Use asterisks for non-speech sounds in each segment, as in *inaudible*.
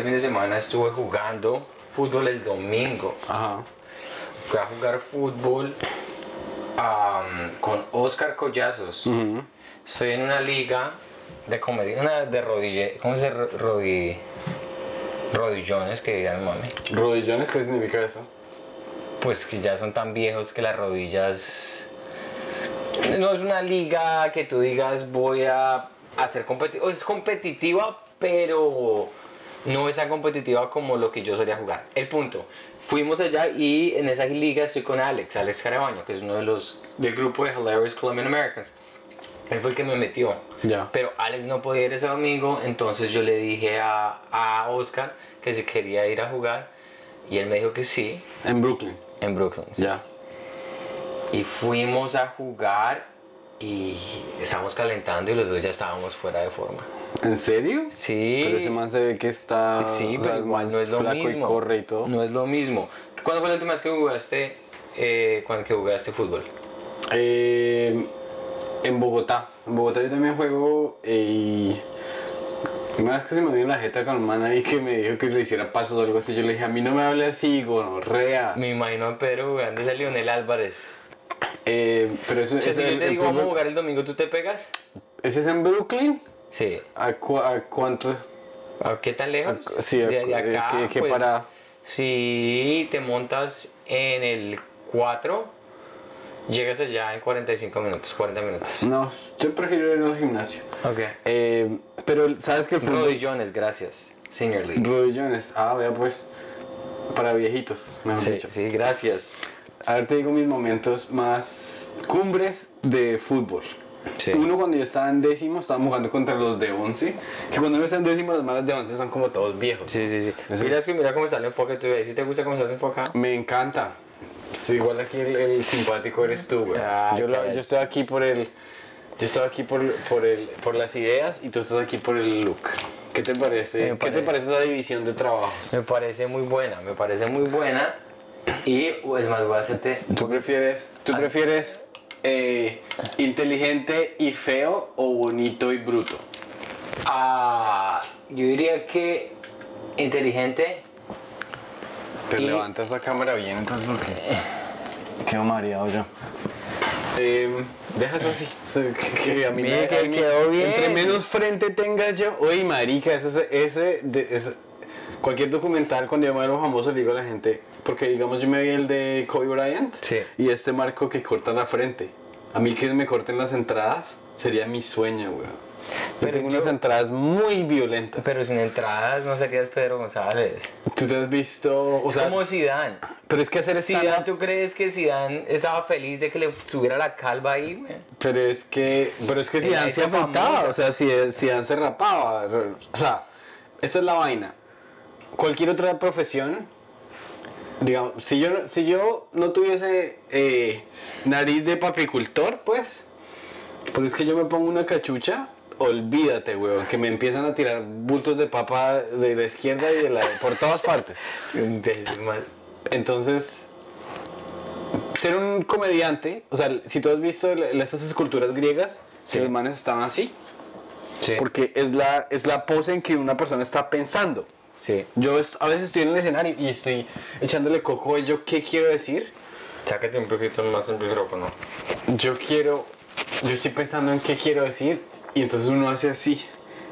este fin de semana estuve jugando fútbol el domingo. Ajá. Fui a jugar fútbol am, con Oscar Collazos. Ujú. Estoy en una liga de comedia, una de rodille, ¿cómo se dice? Ro- Rodi, rodillones que digan mami. ¿Rodillones qué significa eso? Pues que ya son tan viejos que las rodillas. No es una liga que tú digas voy a hacer competitiva. Es competitiva, pero no es tan competitiva como lo que yo solía jugar. El punto. Fuimos allá y en esa liga estoy con Alex, Alex Carabaño, que es uno de los del grupo de Hilarious Colombian Americans. Él fue el que me metió. Pero Alex no podía ir ese domingo, entonces yo le dije a, a Oscar que si quería ir a jugar y él me dijo que sí, En Brooklyn. en Brooklyn. sí. Ya. Y fuimos a jugar y estábamos calentando y los dos ya estábamos fuera de forma. ¿En serio? Sí. Pero ese man se ve que está. Sí, sea, pero igual más no es lo flaco mismo. y corre y todo. No es lo mismo. ¿Cuándo fue la última vez que jugaste, eh, cuando que jugaste fútbol? Eh, en Bogotá. En Bogotá yo también juego eh, y. Una vez que se me dio la jeta con un man ahí que me dijo que le hiciera pasos o algo así, yo le dije, a mí no me hable así, gonorrea. Me imagino a Pedro jugando ese Lionel Álvarez. Eh, pero eso, O sea, eso si yo te digo vamos a jugar el domingo, ¿tú te pegas? ¿Ese es en Brooklyn? Sí. ¿A, cu- a cuánto? ¿A qué tan lejos? A- sí, a- de, de acá. ¿qué- qué pues, parada? Si te montas en el 4, llegas allá en 45 minutos, 40 minutos. No, yo prefiero ir al gimnasio. Ok. Eh, pero, ¿sabes qué? Rodillones, gracias. Senior League. Rodillones. Ah, vea pues. Para viejitos, mejor Sí, dicho. sí, gracias. A ver, te digo mis momentos más cumbres de fútbol. Sí. Uno cuando yo estaba en décimo, estábamos jugando contra los de 11. Que cuando uno está en décimo, los malos de 11 son como todos viejos. Sí, sí, sí. Ese- Mira, es que mira cómo está el enfoque tuyo. ¿Sí te gusta cómo estás enfocado? Me encanta. Sí, igual aquí el, el simpático eres tú, güey. Ay, yo, lo- yo estoy aquí por el. Yo estoy aquí por, por, el, por las ideas y tú estás aquí por el look. ¿Qué te parece? ¿Qué te parece- parece esa división de trabajos? Me parece muy buena, me parece muy buena. Y, es más, voy a hacerte... ¿Tú prefieres, tú prefieres eh, inteligente y feo o bonito y bruto? Ah, yo diría que inteligente. Te Y- levantas la cámara bien, entonces porque quedo mareado yo. Eh, deja eso así. *laughs* que- que a mí me- quedó bien. Entre menos frente tengas yo. Oye, marica, ese, ese, de- ese- cualquier documental cuando yo me veo famoso le digo a la gente, porque digamos yo me vi el de Kobe Bryant Sí. y este marco que corta la frente. A mí que me corten las entradas sería mi sueño, weón. Yo Pero tengo yo- unas entradas muy violentas. Pero sin entradas no serías Pedro González. ¿Tú te has visto? O sea, Como Zidane. pero es que hacer Zidane, stand ¿tú crees que Zidane estaba feliz de que le subiera la calva ahí, güey? Pero es que, pero es que Zidane se famosa. o sea, si Zidane se rapaba, o sea, esa es la vaina. Cualquier otra profesión, digamos, si yo, no- si yo no tuviese eh, nariz de papicultor, pues, pero es que yo me pongo una cachucha, olvídate, weón, que me empiezan a tirar bultos de papa de la izquierda y de la, por todas partes. *laughs* Entonces, ser un comediante, o sea, si tú has visto esas esculturas griegas, Sí. que los manes estaban así, Sí. porque es la, es la pose en que una persona está pensando. Sí. Yo a veces estoy en el escenario y estoy echándole coco a yo qué quiero decir. Sácate un poquito más el micrófono. Yo quiero, yo estoy pensando en qué quiero decir y entonces uno hace así.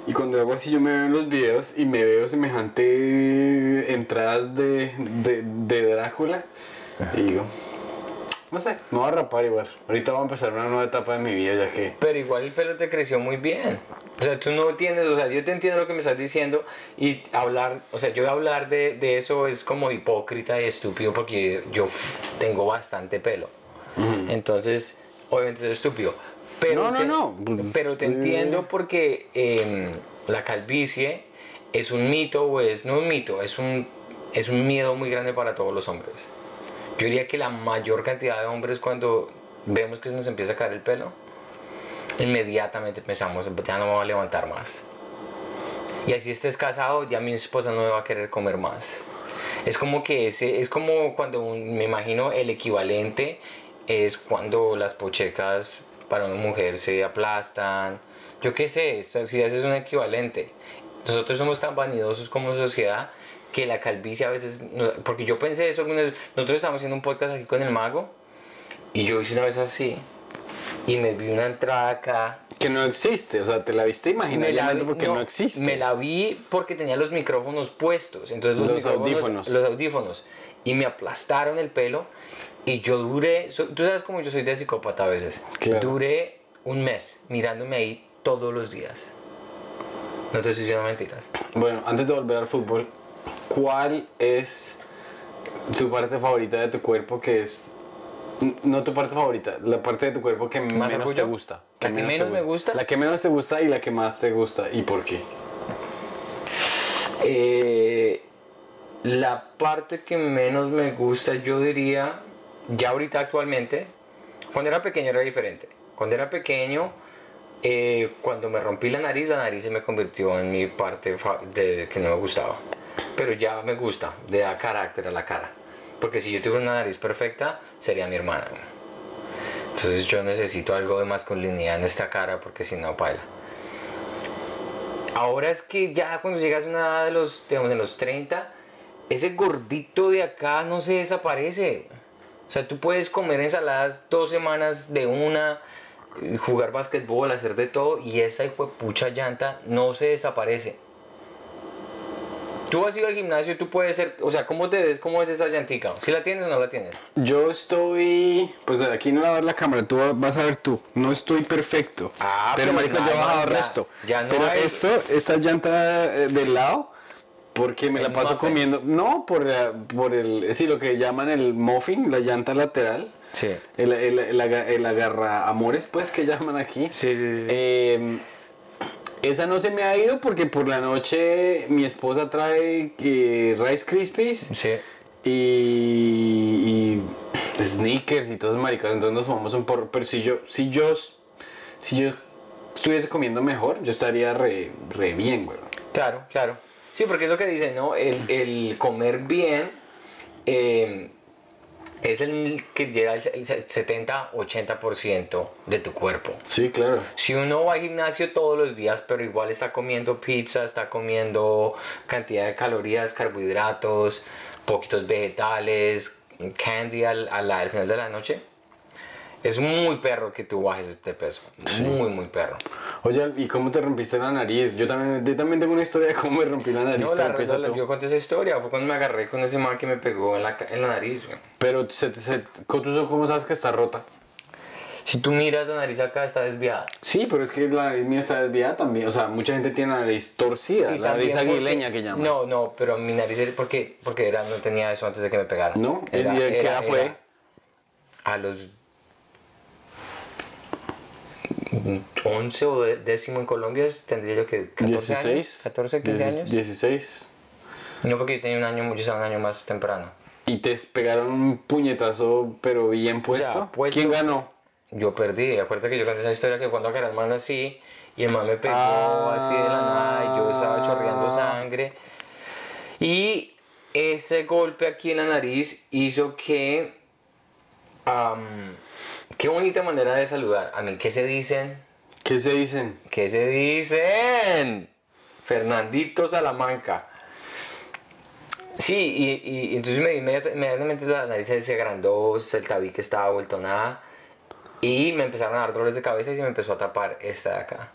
Y cuando hago así yo me veo en los videos y me veo semejante entradas de, de, de Drácula y digo, no sé, me voy a rapar igual. Ahorita voy a empezar una nueva etapa de mi vida ya que... Pero igual el pelo te creció muy bien. O sea, tú no tienes, o sea, yo te entiendo lo que me estás diciendo y hablar, o sea, yo hablar de, de eso es como hipócrita y estúpido porque yo tengo bastante pelo. Entonces, obviamente es estúpido. Pero No, no, te- no. Pero te Eh. entiendo porque em, la calvicie es un mito, o es, no un mito, es un, es un miedo muy grande para todos los hombres. Yo diría que la mayor cantidad de hombres cuando vemos que nos empieza a caer el pelo, inmediatamente pensamos, ya no me voy a levantar más. Y así estés casado, ya mi esposa no me va a querer comer más. Es como que ese, es como cuando un- me imagino el equivalente es cuando las pochecas para una mujer se aplastan. Yo qué sé, si haces un equivalente. Nosotros somos tan vanidosos como sociedad que la calvicie a veces, porque yo pensé eso, alguna vez- nosotros estábamos haciendo un podcast aquí con el mago y yo hice una vez así y me vi una entrada acá. Que no existe, o sea, te la viste imaginariamente porque no, no, existe. Me la vi porque tenía los micrófonos puestos, entonces los, Los audífonos. los audífonos y me aplastaron el pelo y yo duré, so- tú sabes cómo yo soy de psicópata a veces, Claro. duré un mes mirándome ahí todos los días. No te estoy diciendo mentiras. Bueno, antes de volver al fútbol, ¿cuál es tu parte favorita de tu cuerpo que es... No tu parte favorita, la parte de tu cuerpo que menos orgullo? te gusta. ¿La que te menos me gusta? La que menos te gusta y la que más te gusta. ¿Y por qué? Eh, la parte que menos me gusta, yo diría, ya ahorita actualmente, cuando era pequeño era diferente. Cuando era pequeño, eh, cuando me rompí la nariz, la nariz se me convirtió en mi parte fa- de, que no me gustaba. Pero ya me gusta, le da carácter a la cara. Porque si yo tuviera una nariz perfecta, sería mi hermana. Entonces yo necesito algo de masculinidad en esta cara porque si no, paila. Ahora es que ya cuando llegas a una edad de los, digamos, los 30, ese gordito de acá no se desaparece. O sea, tú puedes comer ensaladas dos semanas de una, jugar basquetbol, hacer de todo, y esa hijo pucha llanta no se desaparece. Tú has ido al gimnasio, tú puedes ser, o sea, ¿cómo te ves? ¿Cómo es esa llantica? ¿Si la tienes o no la tienes? Yo estoy... Pues aquí no la va a ver la cámara, tú vas a ver tú. No estoy perfecto. Ah, pero pero marico, no, yo he bajado ya- resto. ya no pero hay- esto, esta llanta eh, del lado... Porque me El la paso muffin. comiendo. No, por, la- por el. Sí, lo que llaman el muffin, la llanta lateral. Sí. El, el, el, aga- el agarra amores, pues, que llaman aquí. Sí, sí, sí. Eh, esa no se me ha ido porque por la noche mi esposa trae eh, Rice Krispies Sí. y, y sneakers y todos maricas. Entonces nos fumamos un porro. Pero si yo, si yo, si yo estuviese comiendo mejor, yo estaría re, re bien, güey. Claro, claro. Sí, porque es lo que dicen, ¿no? El, el comer bien eh, es el que llega al 70-80% de tu cuerpo. Sí, claro. Si uno va al gimnasio todos los días, pero igual está comiendo pizza, está comiendo cantidad de calorías, carbohidratos, poquitos vegetales, candy al, a la- al final de la noche, es muy perro que tú bajes de peso. Muy, muy perro. Oye, ¿y cómo te rompiste la nariz? Yo también, yo también tengo una historia de cómo me rompí la nariz. No, la, la- tú. yo conté esa historia, fue cuando me agarré con ese man que me pegó en la, en la nariz. güey. Pero se, se, ¿tú cómo sabes que está rota? Si tú miras la nariz acá está desviada. Sí, pero es que la nariz mía está desviada también. O sea, mucha gente tiene la nariz torcida, Y la nariz aguileña porque- que llaman. No, no, pero mi nariz, era- ¿por qué? Porque era, no tenía eso antes de que me pegara. ¿No? ¿Y de qué edad fue? A los 11 o décimo en Colombia tendría yo que 14 años. 16. 14, 15 Dieci- años. 16. No, porque yo tenía un año, yo estaba un año más temprano. Y te pegaron un puñetazo, pero bien puesto. puesto- ¿Quién ganó? Yo perdí, acuérdate que yo conté esa historia que cuando el man así y el man me pegó Ah. así de la nada y yo estaba chorreando sangre. Y ese golpe aquí en la nariz hizo que... am, qué bonita manera de saludar. A mí, ¿qué se dicen? ¿Qué se dicen? ¿Qué se dicen? Fernandito Salamanca. Sí, y, y entonces me- inmediata- inmediatamente la nariz se agrandó, el tabique estaba vuelto nada. Y me empezaron a dar dolores de cabeza y se me empezó a tapar esta de acá.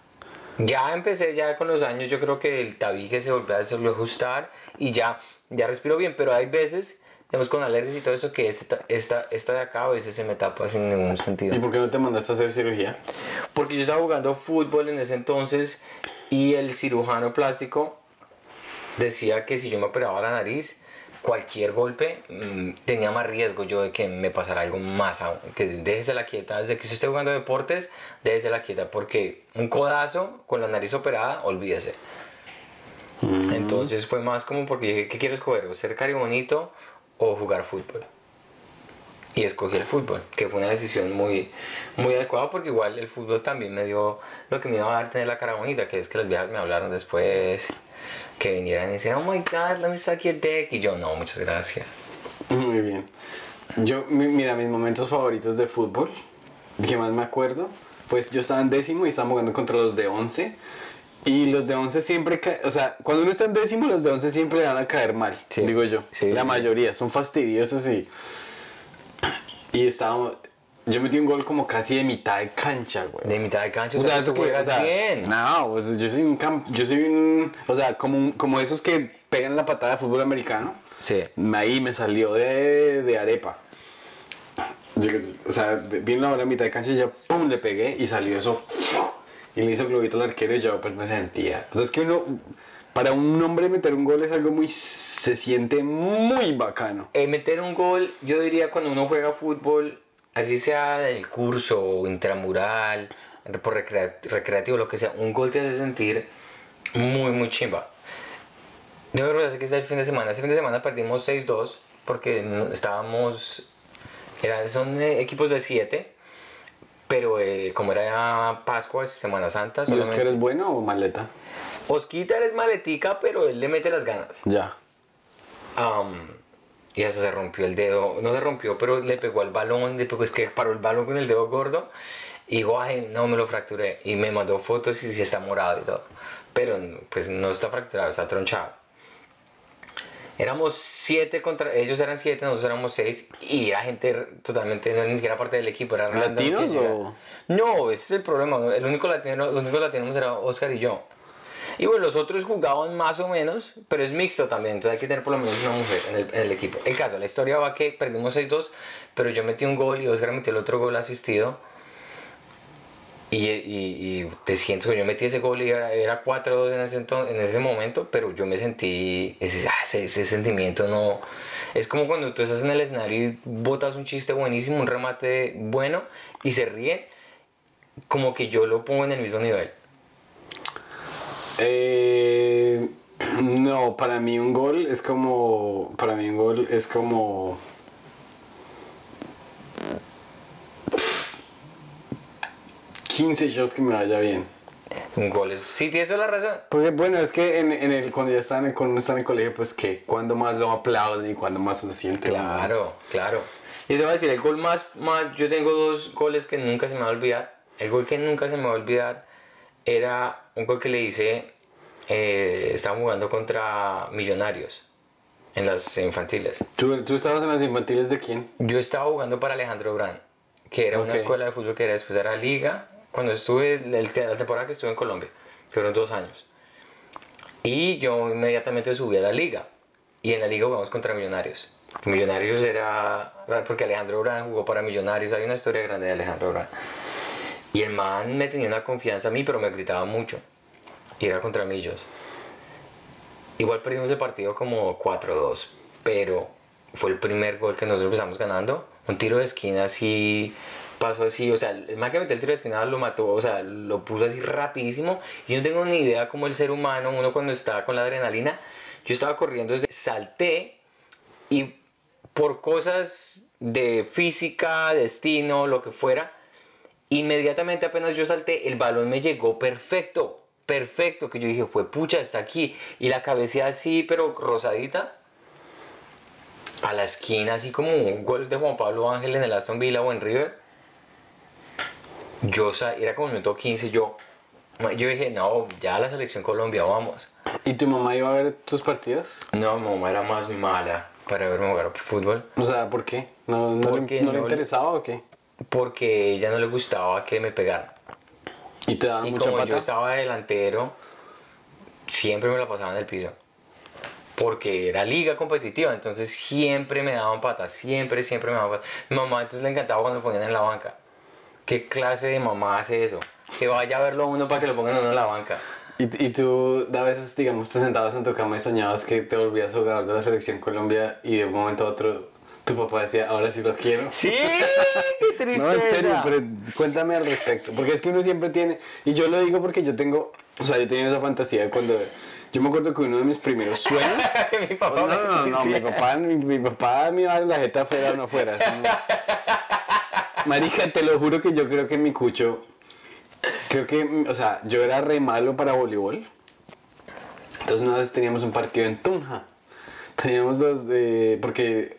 Ya empecé, ya con los años, yo creo que el tabique se volvió a, se volvió a ajustar y ya, ya respiro bien, pero hay veces, digamos, con alergias y todo eso, que esta, esta, esta de acá a veces se me tapa sin ningún sentido. ¿Y por qué no te mandaste a hacer cirugía? Porque yo estaba jugando fútbol en ese entonces y el cirujano plástico decía que si yo me operaba la nariz, cualquier golpe mm, tenía más riesgo yo de que me pasara algo más aún. Que déjese la quieta, desde que usted esté jugando deportes, déjese la quieta, porque un codazo con la nariz operada, olvídese. Entonces fue más como porque yo dije, ¿qué quiero escoger? ¿Ser cari bonito o jugar fútbol? y escogí el fútbol, que fue una decisión muy, muy adecuada porque igual el fútbol también me dio lo que me iba a dar tener la cara bonita, que es que los viajes me hablaron después, que vinieran y decían, oh my god, let me suck your dick, y yo, no, muchas gracias. Muy bien. Yo, mi- mira, mis momentos favoritos de fútbol, que más me acuerdo, pues yo estaba en décimo y estábamos jugando contra los de 11 Y los de 11 siempre, o sea, cuando uno está en décimo, los de 11 siempre le van a caer mal, Sí. digo yo. Sí. La mayoría, son fastidiosos y... Y estábamos... Yo metí un gol como casi de mitad de cancha, güey. De mitad de cancha, O sea, eso o sea, bien. No, pues yo soy un camp, yo soy un, o sea, como, un- como esos que pegan la patada de fútbol americano. Sí. Ahí me salió de, de arepa. Yo, o sea, vi la hora a mitad de cancha y yo, pum, le pegué y salió eso. Y le hizo globito al arquero y yo pues me sentía. O sea, es que uno, para un hombre meter un gol es algo muy, se siente muy bacano. Eh, meter un gol, yo diría cuando uno juega fútbol, así sea del curso intramural, por recrea- recreativo, lo que sea, un gol te hace sentir muy, muy chimba. Yo me que está el fin de semana. Ese fin de semana perdimos 6-2 porque estábamos. Eran, son eh, equipos de 7, pero eh, como era Pascua, Semana Santa, ¿Y solamente. eres bueno o maleta? Osquita es maletica, pero él le mete las ganas. Ya. Y hasta se rompió el dedo, no se rompió, pero le pegó al balón, es que paró el balón con el dedo gordo. Y digo, ay, no, me lo fracturé. Y me mandó fotos y sí está morado y todo. Pero pues no está fracturado, está tronchado. Éramos siete contra, ellos eran siete, nosotros éramos seis. Y era gente totalmente, no era ni siquiera parte del equipo, era ¿Latinos o...? No, ese es el problema. El único latino, los únicos latinos era Oscar y yo. Y bueno, los otros jugaban más o menos, pero es mixto también, entonces hay que tener por lo menos una mujer en el, en el equipo. El caso, la historia va que perdimos 6-2, pero yo metí un gol y Oscar metió el otro gol asistido. Y, te siento que yo metí ese gol y era, era 4-2 en ese, en ese momento, pero yo me sentí, ese, ah, ese, ese sentimiento no... Es como cuando tú estás en el escenario y botas un chiste buenísimo, un remate bueno y se ríen, como que yo lo pongo en el mismo nivel. Eh, no, para mí un gol es como. Para mí un gol es como. ...15 shots que me vaya bien. Un gol es... Sí, tienes toda la razón. Porque bueno, es que en, en el, cuando ya están, cuando uno está en el colegio, pues que cuando más lo aplauden y cuando más se siente. Claro, claro. Y te voy a decir, el gol más, más... Yo tengo dos goles que nunca se me va a olvidar. El gol que nunca se me va a olvidar era un gol que le hice... Eh, estaba jugando contra Millonarios en las infantiles. ¿Tú, ¿Tú estabas en las infantiles de quién? Yo estaba jugando para Alejandro Brand, que era una Ok. escuela de fútbol que era después era liga. Cuando estuve, la temporada que estuve en Colombia, fueron dos años. Y yo inmediatamente subí a la liga. Y en la liga jugamos contra Millonarios. Millonarios era. Porque Alejandro Brand jugó para Millonarios. Hay una historia grande de Alejandro Brand. Y el man me tenía una confianza a mí, pero me gritaba mucho. Y era contra Millos. Igual perdimos el partido como 4-2, pero fue el primer gol que nosotros empezamos ganando. Un tiro de esquina así, pasó así, o sea, el man que metió el tiro de esquina lo mató, o sea, lo puso así rapidísimo. Yo no tengo ni idea cómo el ser humano, uno cuando está con la adrenalina, yo estaba corriendo, salté y por cosas de física, destino, lo que fuera, inmediatamente apenas yo salté, el balón me llegó perfecto, perfecto, que yo dije, fue pucha, está aquí. Y la cabecea así, pero rosadita, a la esquina, así como un gol de Juan Pablo Ángel en el Aston Villa o en River. Yo era como el minuto 15, yo, yo dije, no, ya la selección Colombia, vamos. ¿Y tu mamá iba a ver tus partidos? No, mi mamá era más mala para verme jugar fútbol. O sea, ¿por qué? ¿No, no, Porque le, no le no- interesaba o qué? Porque ella no le gustaba que me pegaran. Y te daba Y mucha como pata. yo estaba delantero, siempre me la pasaba en el piso. Porque era liga competitiva, entonces siempre me daban patas, siempre, siempre me daban patas. Mi mamá entonces le encantaba cuando lo ponían en la banca. ¿Qué clase de mamá hace eso? Que vaya a verlo uno para que lo pongan uno en la banca. Y, y tú a veces, digamos, te sentabas en tu cama y soñabas que te volvías jugador de la selección Colombia y de un momento a otro tu papá decía, ahora sí lo quiero. ¡Sí! *laughs* ¡Qué tristeza! No, en serio, pero cuéntame al respecto. Porque es que uno siempre tiene, y yo lo digo porque yo tengo, o sea, yo tenía esa fantasía cuando, yo me acuerdo que uno de mis primeros sueños, *laughs* Mi no, papá no, me no, no, mi papá, mi, mi papá me iba a la jeta fuera o no fuera. *laughs* Marica, te lo juro que yo creo que mi cucho, creo que, o sea, yo era re malo para voleibol. Entonces una vez teníamos un partido en Tunja. Teníamos los de, porque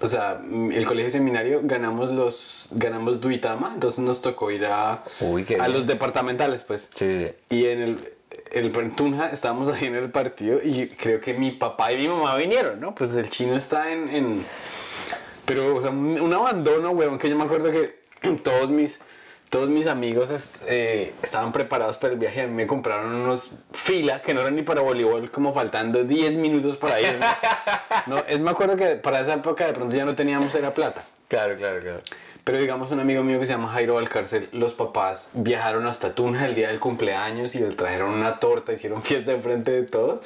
o sea, el colegio seminario ganamos los ganamos Duitama, entonces nos tocó ir a, Uy, qué a los departamentales, pues. Sí. Y en el el Tunja estábamos ahí en el partido y creo que mi papá y mi mamá vinieron, ¿no? Pues el chino está en... en pero, o sea, un, un abandono, weón, que yo me acuerdo que *clears throat* todos mis todos mis amigos eh, estaban preparados para el viaje. A mí me compraron unos fila que no eran ni para voleibol, como faltando 10 minutos para irnos. *laughs* No, es me acuerdo que para esa época de pronto ya no teníamos era plata. Claro, claro, claro. Pero digamos un amigo mío que se llama Jairo Valcárcel, los papás viajaron hasta Tunja el día del cumpleaños y le trajeron una torta, hicieron fiesta enfrente de todos.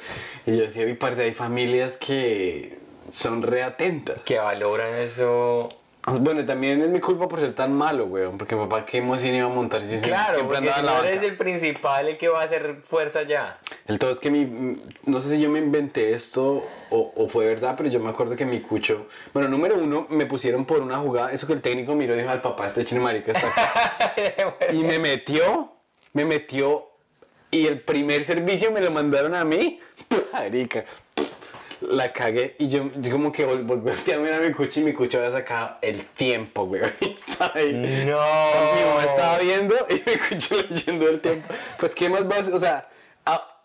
Y yo decía, mi parce, hay familias que son reatentas. Que valoran eso. Bueno, también es mi culpa por ser tan malo, weón, porque papá qué emoción iba a montar si Claro, siempre porque andaba en la no eres banca. el principal, el que va a hacer fuerza ya. El todo es que mi, no sé si yo me inventé esto o, o fue verdad, pero yo me acuerdo que mi cucho, bueno, número uno, me pusieron por una jugada, eso que el técnico miró y dijo al papá, este chino marica está acá. *laughs* y me metió, me metió, y el primer servicio me lo mandaron a mí, *laughs* marica. La cagué y yo, yo como que vol- volví a a mi cucho y mi cucho había sacado el tiempo, güey. Y *laughs* estaba ahí. No. Mi mamá estaba viendo y me escuchó leyendo el tiempo. Pues, ¿qué más vas? O sea, a-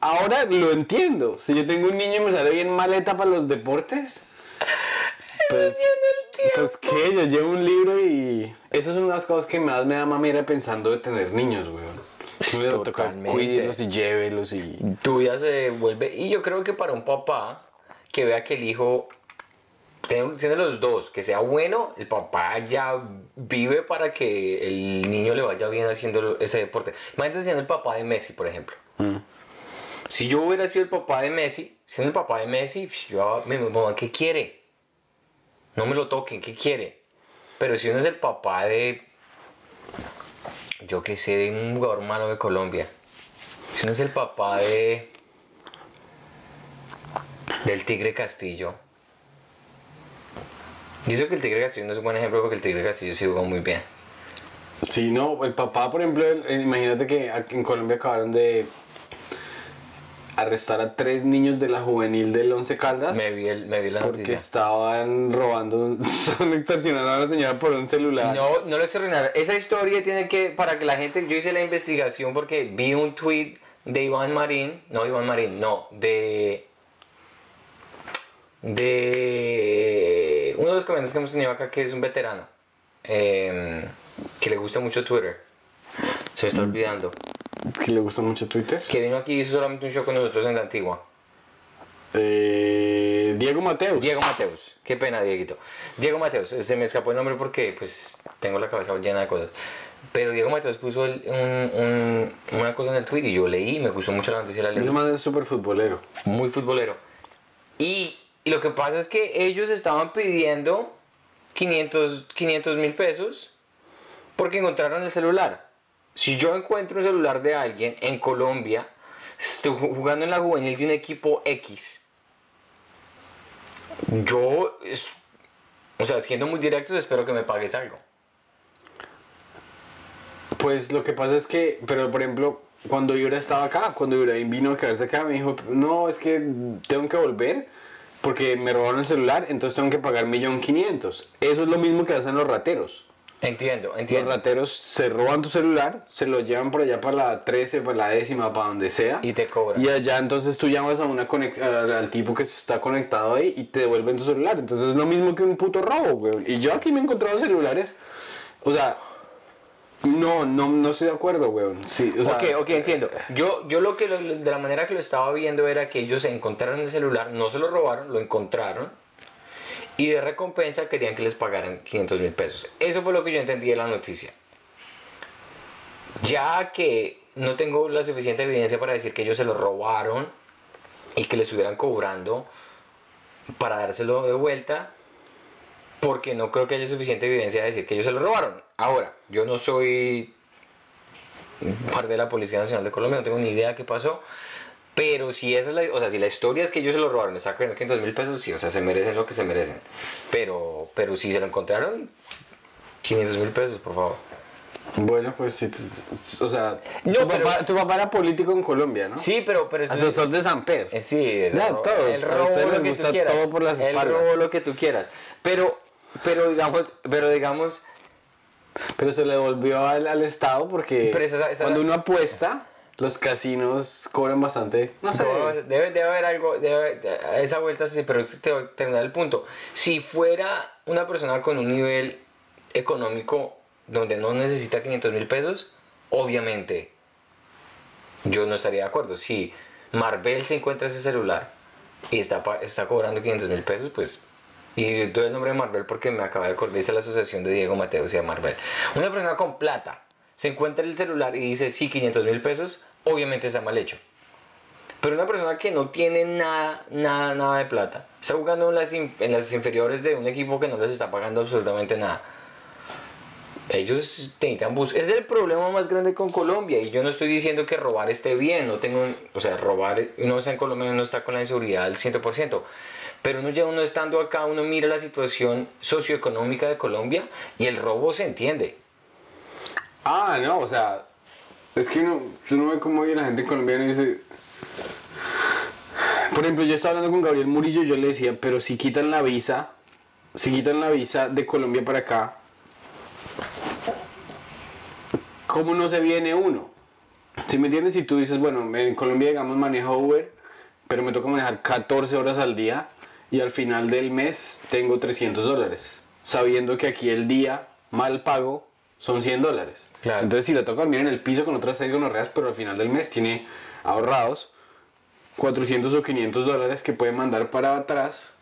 ahora lo entiendo. Si yo tengo un niño y me sale bien maleta para los deportes, *laughs* pues, pues qué, yo llevo un libro y eso es una de las cosas que más me da mamera pensando de tener niños, weón. Me toca cuídelos y llévelos y... Tu vida se vuelve. Y yo creo que para un papá que vea que el hijo tiene, tiene los dos, que sea bueno, el papá ya vive para que el niño le vaya bien haciendo ese deporte. Imagínate siendo el papá de Messi, por ejemplo. Mm. Si yo hubiera sido el papá de Messi, siendo el papá de Messi, pues, yo, mi mamá, ¿qué quiere? No me lo toquen, ¿qué quiere? Pero si uno es el papá de, yo qué sé, de un jugador malo de Colombia, si uno es el papá de, del Tigre Castillo, y eso que el Tigre Castillo no es un buen ejemplo porque el Tigre Castillo sí jugó muy bien. Sí, no, el papá, por ejemplo, imagínate que en Colombia acabaron de arrestar a tres niños de la juvenil del Once Caldas. Me vi, el, me vi la Porque noticia. estaban robando, *laughs* estaban extorsionando a la señora por un celular. No, no lo extraordinario. Esa historia tiene que, para que la gente, yo hice la investigación porque vi un tweet de Iván Marín, no Iván Marín, no, de, de uno de los comediantes que hemos tenido acá que es un veterano, eh, que le gusta mucho Twitter. Se me está olvidando. Que le gusta mucho Twitter. Que vino aquí y hizo solamente un show con nosotros en la antigua. Eh, Diego Mateus. Diego Mateus. Qué pena, Dieguito. Diego Mateus. Se me escapó el nombre porque pues tengo la cabeza llena de cosas. Pero Diego Mateus puso el- un- un- una cosa en el tweet y yo leí, me gustó mucho la noticia. La. Ese man es súper futbolero. Muy futbolero. Y, y lo que pasa es que ellos estaban pidiendo 500 mil pesos porque encontraron el celular. Si yo encuentro un celular de alguien en Colombia, estoy ju- jugando en la juvenil de un equipo X, yo, o sea, siendo muy directos, espero que me pagues algo. Pues lo que pasa es que, pero por ejemplo, cuando Yura estaba acá, cuando Yura vino a quedarse acá, me dijo, no, es que tengo que volver porque me robaron el celular, entonces tengo que pagar 1.500.000. Eso es lo mismo que hacen los rateros. Entiendo, Los entiendo. rateros se roban tu celular, se lo llevan por allá para la 13, para la décima, para donde sea. Y te cobran. Y allá entonces tú llamas a una al, tipo que se está conectado ahí y te devuelven tu celular. Entonces es lo mismo que un puto robo, weón. Y yo aquí me he encontrado celulares, o sea, no, no, no estoy de acuerdo, weón. Sí, o sea, ok, ok, entiendo. Yo, yo lo que lo- de la manera que lo estaba viendo era que ellos encontraron el celular, no se lo robaron, lo encontraron y de recompensa querían que les pagaran 500 mil pesos. Eso fue lo que yo entendí de la noticia. Ya que no tengo la suficiente evidencia para decir que ellos se lo robaron y que les estuvieran cobrando para dárselo de vuelta, porque no creo que haya suficiente evidencia de decir que ellos se lo robaron. Ahora, yo no soy parte de la Policía Nacional de Colombia, no tengo ni idea qué pasó. Pero si esa es la, o sea, si la historia es que ellos se lo robaron, les sacan 500 mil pesos, sí, o sea, se merecen lo que se merecen. Pero, pero si se lo encontraron, 500 mil pesos, por favor. Bueno, pues sí, o sea, No, tu, pero- papá, tu papá era político en Colombia, ¿no? Sí, pero, pero eso- Asesor de San Pedro. Eh, Sí, es todos, el a ustedes les que gusta quieras. todo por las el espaldas. robo lo que tú quieras. Pero, pero digamos, pero digamos, Pero se le devolvió al, al Estado porque Pero esa- esa- cuando uno apuesta, los casinos cobran bastante. No sé. No, debe, debe haber algo, debe, de- a esa vuelta sí, pero te voy a terminar el punto. Si fuera una persona con un nivel económico donde no necesita 500 mil pesos, obviamente yo no estaría de acuerdo. Si Marvel se encuentra ese celular y está, pa- está cobrando 500 mil pesos, pues... Y doy el nombre de Marvel porque me acaba de acordar, dice la asociación de Diego Mateos y de Marvel. Una persona con plata se encuentra el celular y dice sí, 500 mil pesos, obviamente está mal hecho. Pero una persona que no tiene nada, nada, nada de plata, está jugando en las, en las inferiores de un equipo que no les está pagando absolutamente nada. Ellos necesitan. Ese es el problema más grande con Colombia. Y yo no estoy diciendo que robar esté bien. No tengo, o sea, robar, uno está en Colombia, uno está con la inseguridad al 100%. Pero uno ya uno estando acá, uno mira la situación socioeconómica de Colombia y el robo se entiende. Ah, no, o sea, es que uno, uno ve cómo vive la gente colombiana y dice... Por ejemplo, yo estaba hablando con Gabriel Murillo y yo le decía, pero si quitan la visa, si quitan la visa de Colombia para acá, ¿cómo no se viene uno? Si me entiendes? Si tú dices, bueno, en Colombia, digamos, manejo Uber, pero me toca manejar 14 horas al día y al final del mes tengo 300 dólares, sabiendo que aquí el día mal pago son 100 dólares. Claro. Entonces, si le toca dormir en el piso con otras 6 gonorreas, pero al final del mes tiene ahorrados 400 o 500 dólares que puede mandar para atrás.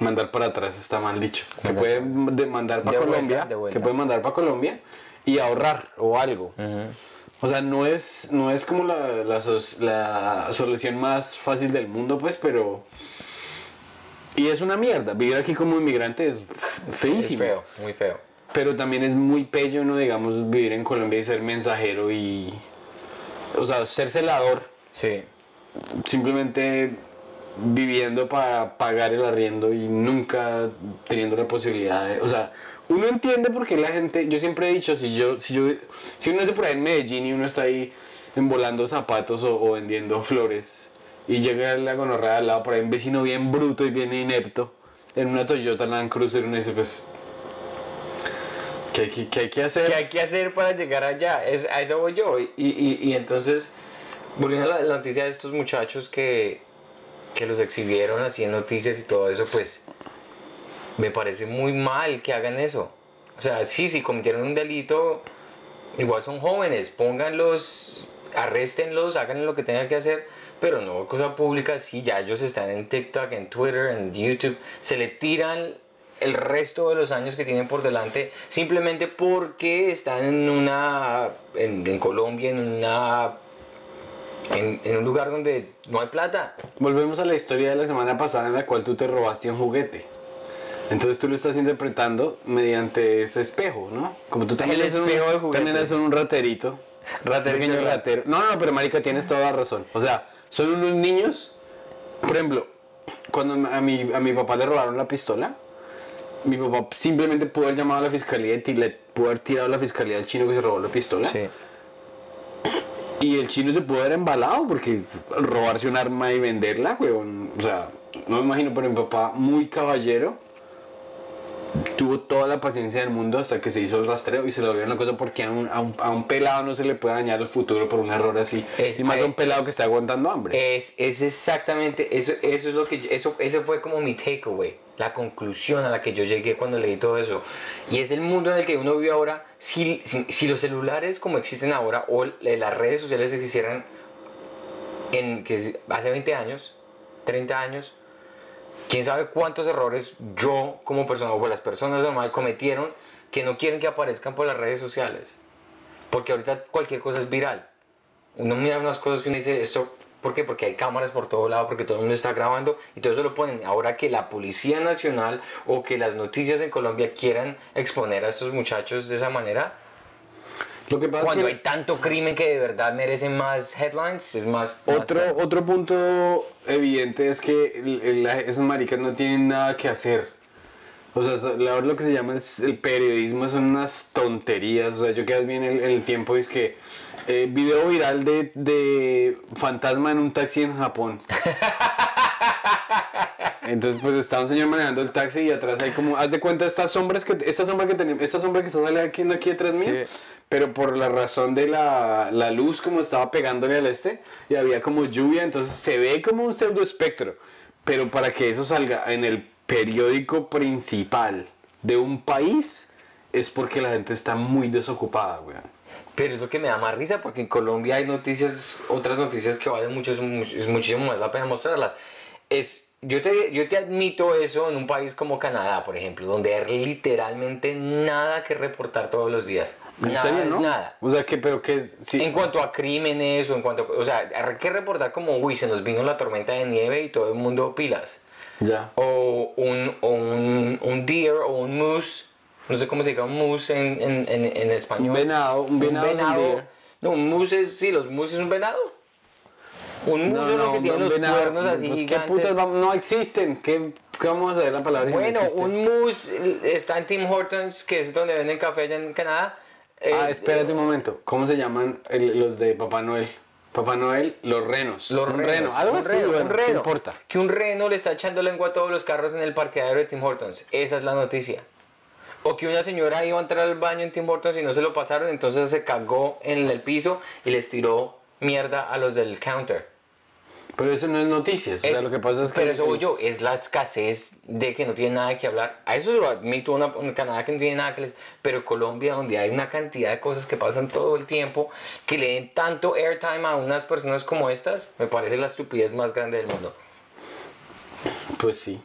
Mandar para atrás está mal dicho. Que puede de- mandar para De Colombia. vuelta. Que puede mandar para Colombia y ahorrar o algo. O sea, no es, no es como la, la, la solución más fácil del mundo, pues, pero... Y es una mierda. Vivir aquí como inmigrante es f- Es feísimo. feo, muy feo. Pero también es muy pello, ¿no? Digamos, vivir en Colombia y ser mensajero y... O sea, ser celador. Sí. Simplemente viviendo para pagar el arriendo y nunca teniendo la posibilidad de... O sea, uno entiende por qué la gente... Yo siempre he dicho, si yo... Si, yo, si uno es por ahí en Medellín y uno está ahí embolando zapatos o, o vendiendo flores y llega la gonorrea al lado por ahí un vecino bien bruto y bien inepto en una Toyota Land Cruiser uno dice pues... ¿Qué, que- qué hay que hacer? ¿Qué hay que hacer para llegar allá? Es, a eso voy yo. Y, y, y entonces, volviendo a la, la noticia de estos muchachos que, que los exhibieron así en noticias y todo eso, pues me parece muy mal que hagan eso. O sea, sí, si cometieron un delito, igual son jóvenes, pónganlos, arréstenlos, hagan lo que tengan que hacer, pero no cosa pública, sí, ya ellos están en TikTok, en Twitter, en YouTube, se le tiran el resto de los años que tienen por delante simplemente porque están en una, en, en Colombia, en una, en, en un lugar donde no hay plata. Volvemos a la historia de la semana pasada en la cual tú te robaste un juguete. Entonces tú lo estás interpretando mediante ese espejo, ¿no? Como tú también eres un, espejo del juguete. también eres un raterito. Raterito, Pequeño ratero. No, no, pero marica, tienes toda la razón. O sea, son unos niños. Por ejemplo, cuando a mi, a mi papá le robaron la pistola, mi papá simplemente pudo haber llamado a la fiscalía y le pudo haber tirado a la fiscalía al chino que se robó la pistola. Sí. Y el chino se pudo haber embalado porque robarse un arma y venderla, weón. O sea, no me imagino, pero mi papá, muy caballero, tuvo toda la paciencia del mundo hasta que se hizo el rastreo y se le volvió una cosa porque a un, a un, a un pelado no se le puede dañar el futuro por un error así. Es- y más a un pelado que está aguantando hambre. Es, es exactamente, eso, eso es lo que yo- eso, ese fue como mi takeaway, la conclusión a la que yo llegué cuando leí todo eso. Y es el mundo en el que uno vive ahora, si, si, los celulares como existen ahora o l- las redes sociales existieran en que hace 20 años, 30 años, quién sabe cuántos errores yo como persona o las personas normales cometieron que no quieren que aparezcan por las redes sociales. Porque ahorita cualquier cosa es viral uno mira unas cosas que uno dice, esto, ¿por qué? Porque hay cámaras por todo lado, porque todo el mundo está grabando y todo eso lo ponen. Ahora que la Policía Nacional o que las noticias en Colombia quieran exponer a estos muchachos de esa manera, Lo que pasa cuando es hay tanto crimen que de verdad merecen más headlines, es más... otro, otro punto evidente es que esas maricas no tienen nada que hacer. O sea, so- la verdad lo que se llama el, el periodismo son unas tonterías. O sea, yo quedas bien el, el tiempo es que eh, video viral de, de fantasma en un taxi en Japón. Entonces, pues está un señor manejando el taxi y atrás hay como, haz de cuenta estas sombras que, esta sombra que tenemos, esta sombra que está saliendo aquí, aquí mío, Sí. pero por la razón de la, la luz como estaba pegándole al este y había como lluvia, entonces se ve como un pseudo espectro, pero para que eso salga en el periódico principal de un país es porque la gente está muy desocupada, weón. Pero es lo que me da más risa porque en Colombia hay noticias, otras noticias que valen mucho, es, much- es muchísimo más la pena mostrarlas. Es, yo, te, yo te admito eso en un país como Canadá, por ejemplo, donde hay literalmente nada que reportar todos los días. ¿En Nada serio, es no? nada. O sea, que, pero que, sí. En cuanto a crímenes o en cuanto a, o sea, hay que reportar como, uy, se nos vino la tormenta de nieve y todo el mundo pilas. Ya. O un, o un, un deer o un moose, no sé cómo se diga un moose en, en, en, en español. Un venado, un venado un. No, un moose es, sí, los moose es un venado. Un moose es lo que tiene un los venado, cuernos así pues, ¿Qué putas vamos- no existen? ¿Qué, qué vamos a ver la palabra? no Bueno, un moose eh, está en Tim Hortons, que es donde venden café allá en Canadá. Ah, Eh, espérate un momento. ¿Cómo se llaman el- los de Papá Noel? Papá Noel, los renos. Los un renos, reno. Algo un así, reno, bueno, un ¿qué reno. importa? Que un reno le está echando lengua a todos los carros en el parqueadero de Tim Hortons. Esa es la noticia. O que una señora iba a entrar al baño en Tim Hortons y no se lo pasaron, entonces se cagó en el piso y les tiró mierda a los del counter. Pero eso no es noticias. o sea, Es- lo que pasa es que. Pero eso voy yo, es la escasez de que no tiene nada que hablar. A eso se lo admito una, Canadá que no tiene nada que les... Pero Colombia, donde hay una cantidad de cosas que pasan todo el tiempo, que le den tanto airtime a unas personas como estas, me parece la estupidez más grande del mundo. Pues sí.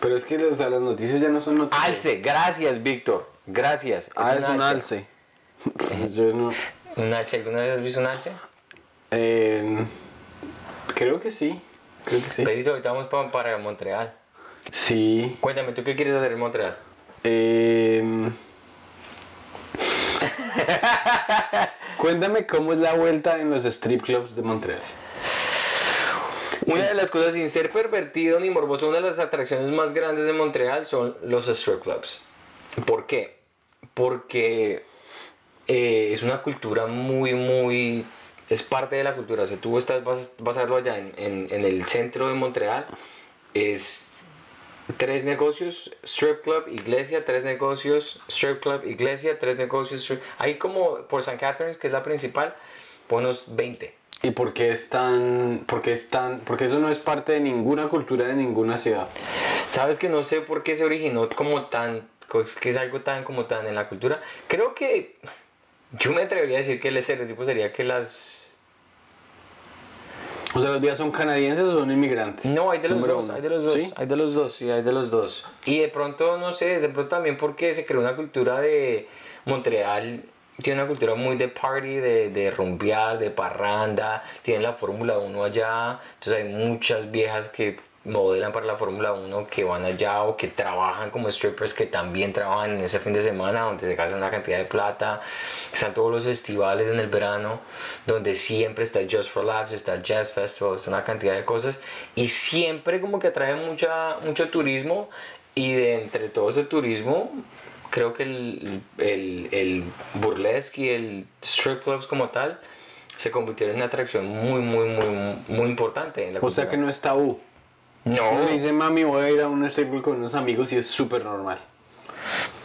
Pero es que o sea, las noticias ya no son noticias. Alce, gracias Víctor, gracias. Ah, es un alce. *laughs* Yo no. ¿Un alce? ¿Alguna vez has visto un alce? Eh, creo que sí. Creo que sí. Pedrito, ahorita vamos pa- para Montreal. Sí. Cuéntame, ¿tú qué quieres hacer en Montreal? Eh, *laughs* Cuéntame cómo es la vuelta en los strip clubs de Montreal. Una de las cosas, sin ser pervertido ni morboso, una de las atracciones más grandes de Montreal son los strip clubs. ¿Por qué? Porque eh, es una cultura muy, muy... Es parte de la cultura. O sea, tú estás, vas, vas a verlo allá en, en- en el centro de Montreal. Es tres negocios, strip club, iglesia, tres negocios, strip club, iglesia, tres negocios. strip- Hay como por St. Catharines, que es la principal, por unos 20. ¿Y por qué es tan.? Por qué es tan.? Porque eso no es parte de ninguna cultura de ninguna ciudad. Sabes que no sé por qué se originó como tan, es que es algo tan como tan en la cultura. Creo que yo me atrevería a decir que el estereotipo sería que las... O sea, ¿los días son canadienses o son inmigrantes? No, hay de los dos, uno. hay de los dos, ¿Sí? hay de los dos, sí, hay de los dos. Y de pronto, no sé, de pronto también porque se creó una cultura de Montreal, tiene una cultura muy de party, de, de rumbear, de parranda, tienen la Fórmula 1 allá, entonces hay muchas viejas que modelan para la Fórmula 1 que van allá o que trabajan como strippers que también trabajan en ese fin de semana donde se gastan una cantidad de plata. Están todos los festivales en el verano donde siempre está Just for Laughs está el Jazz Festival es una cantidad de cosas y siempre como que atrae mucha, mucho turismo y de entre todo ese turismo creo que el, el, el burlesque y el strip clubs como tal se convirtieron en una atracción muy muy muy muy importante en la O sea cultura. que no es tabú. no le dice, mami, voy a ir a un strip club con unos amigos y es súper normal.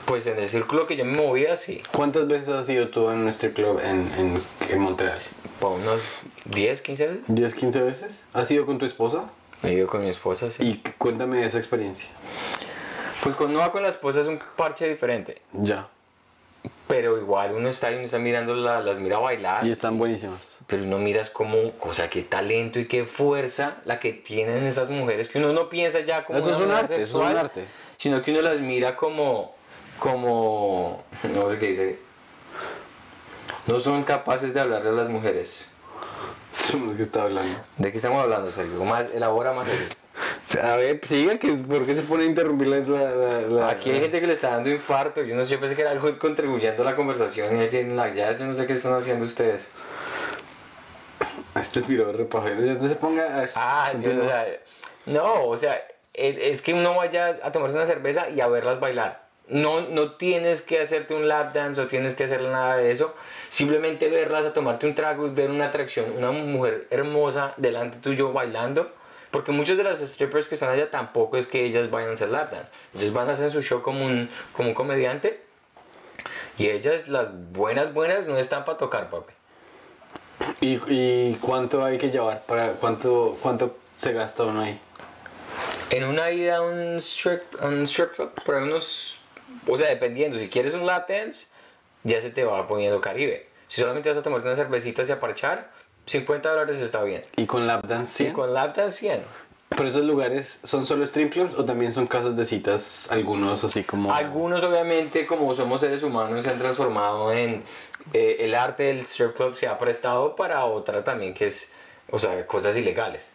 Pues en el círculo que yo me movía, sí. ¿Cuántas veces has ido tú en un strip club en, en, en Montreal? Por unos 10, 15 veces. ¿10, 15 veces? ¿Has ido con tu esposa? Me he ido con mi esposa, sí. Y cuéntame esa experiencia. Pues cuando va con la esposa es un parche diferente. Ya. Pero igual uno está y uno está mirando, la- las mira bailar. Y están buenísimas. Pero uno miras como, o sea, qué talento y qué fuerza la que tienen esas mujeres que uno no piensa ya como Eso una es un arte, eso es un arte. Sino que uno las mira como, como, *laughs* no sé qué dice. No son capaces de hablarle a las mujeres. *laughs* ¿De qué está hablando? ¿De qué estamos hablando, Sergio? Más, elabora más eso. A ver, siga, que ¿por qué se pone a interrumpir la... la- la- Aquí hay gente que le está dando infarto. Yo no sé, yo pensé que era algo contribuyendo a la conversación y aquí en la ya yo no sé qué están haciendo ustedes. Este piro. Ya no se ponga... Ah, yo, o sea, no, o sea, el- es que uno vaya a tomarse una cerveza y a verlas bailar. No, no tienes que hacerte un lap dance o tienes que hacer nada de eso. Simplemente verlas, a tomarte un trago y ver una atracción, una mujer hermosa delante tuyo bailando. Porque muchas de las strippers que están allá tampoco es que ellas vayan a hacer lap dance. Ellas van a hacer su show como un, como un comediante. Y ellas, las buenas, buenas, no están para tocar, papi. ¿Y, ¿Y cuánto hay que llevar? para ¿Cuánto, cuánto se gasta uno ahí? En una ida a un strip, un strip club, por unos. O sea, dependiendo, si quieres un lap dance, ya se te va poniendo Caribe. Si solamente vas a tomarte unas cervecitas y a parchar, 50 dólares está bien. ¿Y con lap dance Y 100? con lap dance 100. ¿Pero esos lugares son solo strip clubs o también son casas de citas? Algunos así como... Algunos obviamente como somos seres humanos se han transformado en eh, el arte del strip club se ha prestado para otra también que es, o sea, cosas ilegales.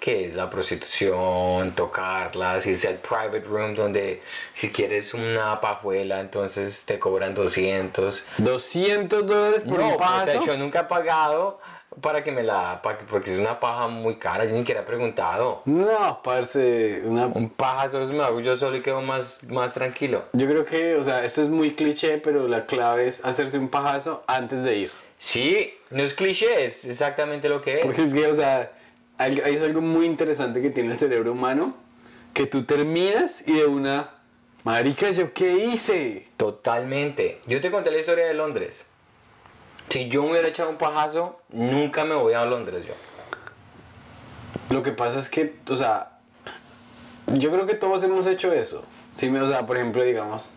Que es la prostitución, tocarlas, irse al private room donde si quieres una pajuela entonces te cobran 200. 200 dólares por No, un o sea, paso. yo nunca he pagado para que me la, que- porque es una paja muy cara, yo ni siquiera he preguntado. No, parce, una... Un paja solo me lo hago yo solo y quedo más, más tranquilo. Yo creo que, o sea, esto es muy cliché, pero la clave es hacerse un pajazo antes de ir. Sí, no es cliché, es exactamente lo que es. Porque es que, o sea, hay, hay algo muy interesante que tiene el cerebro humano, que tú terminas y de una... Marica, ¿yo qué hice? Totalmente. Yo te conté la historia de Londres. Si yo me hubiera echado un pajazo, nunca me voy a Londres yo. Lo que pasa es que, o sea, yo creo que todos hemos hecho eso. Sí, me- o sea, por ejemplo, digamos,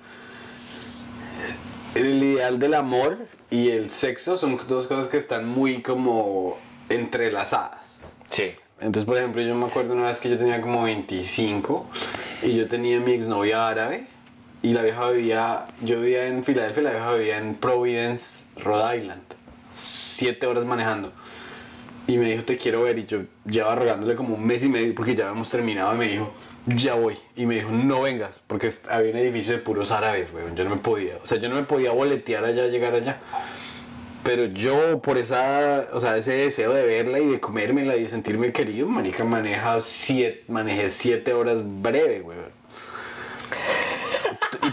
el ideal del amor y el sexo son dos cosas que están muy como entrelazadas. Sí. Entonces, por ejemplo, yo me acuerdo una vez que yo tenía como 25 y yo tenía mi exnovia árabe y la vieja vivía, yo vivía en Filadelfia, la vieja vivía en Providence, Rhode Island, siete horas manejando. Y me dijo, te quiero ver. Y yo llevaba rogándole como un mes y medio porque ya habíamos terminado. Y me dijo, ya voy. Y me dijo, no vengas. Porque había un edificio de puros árabes, weón. Yo no me podía. O sea, yo no me podía boletear allá, llegar allá. Pero yo, por esa, o sea, ese deseo de verla y de comérmela y de sentirme querido, marica, maneja siete, manejé siete horas breve, weón.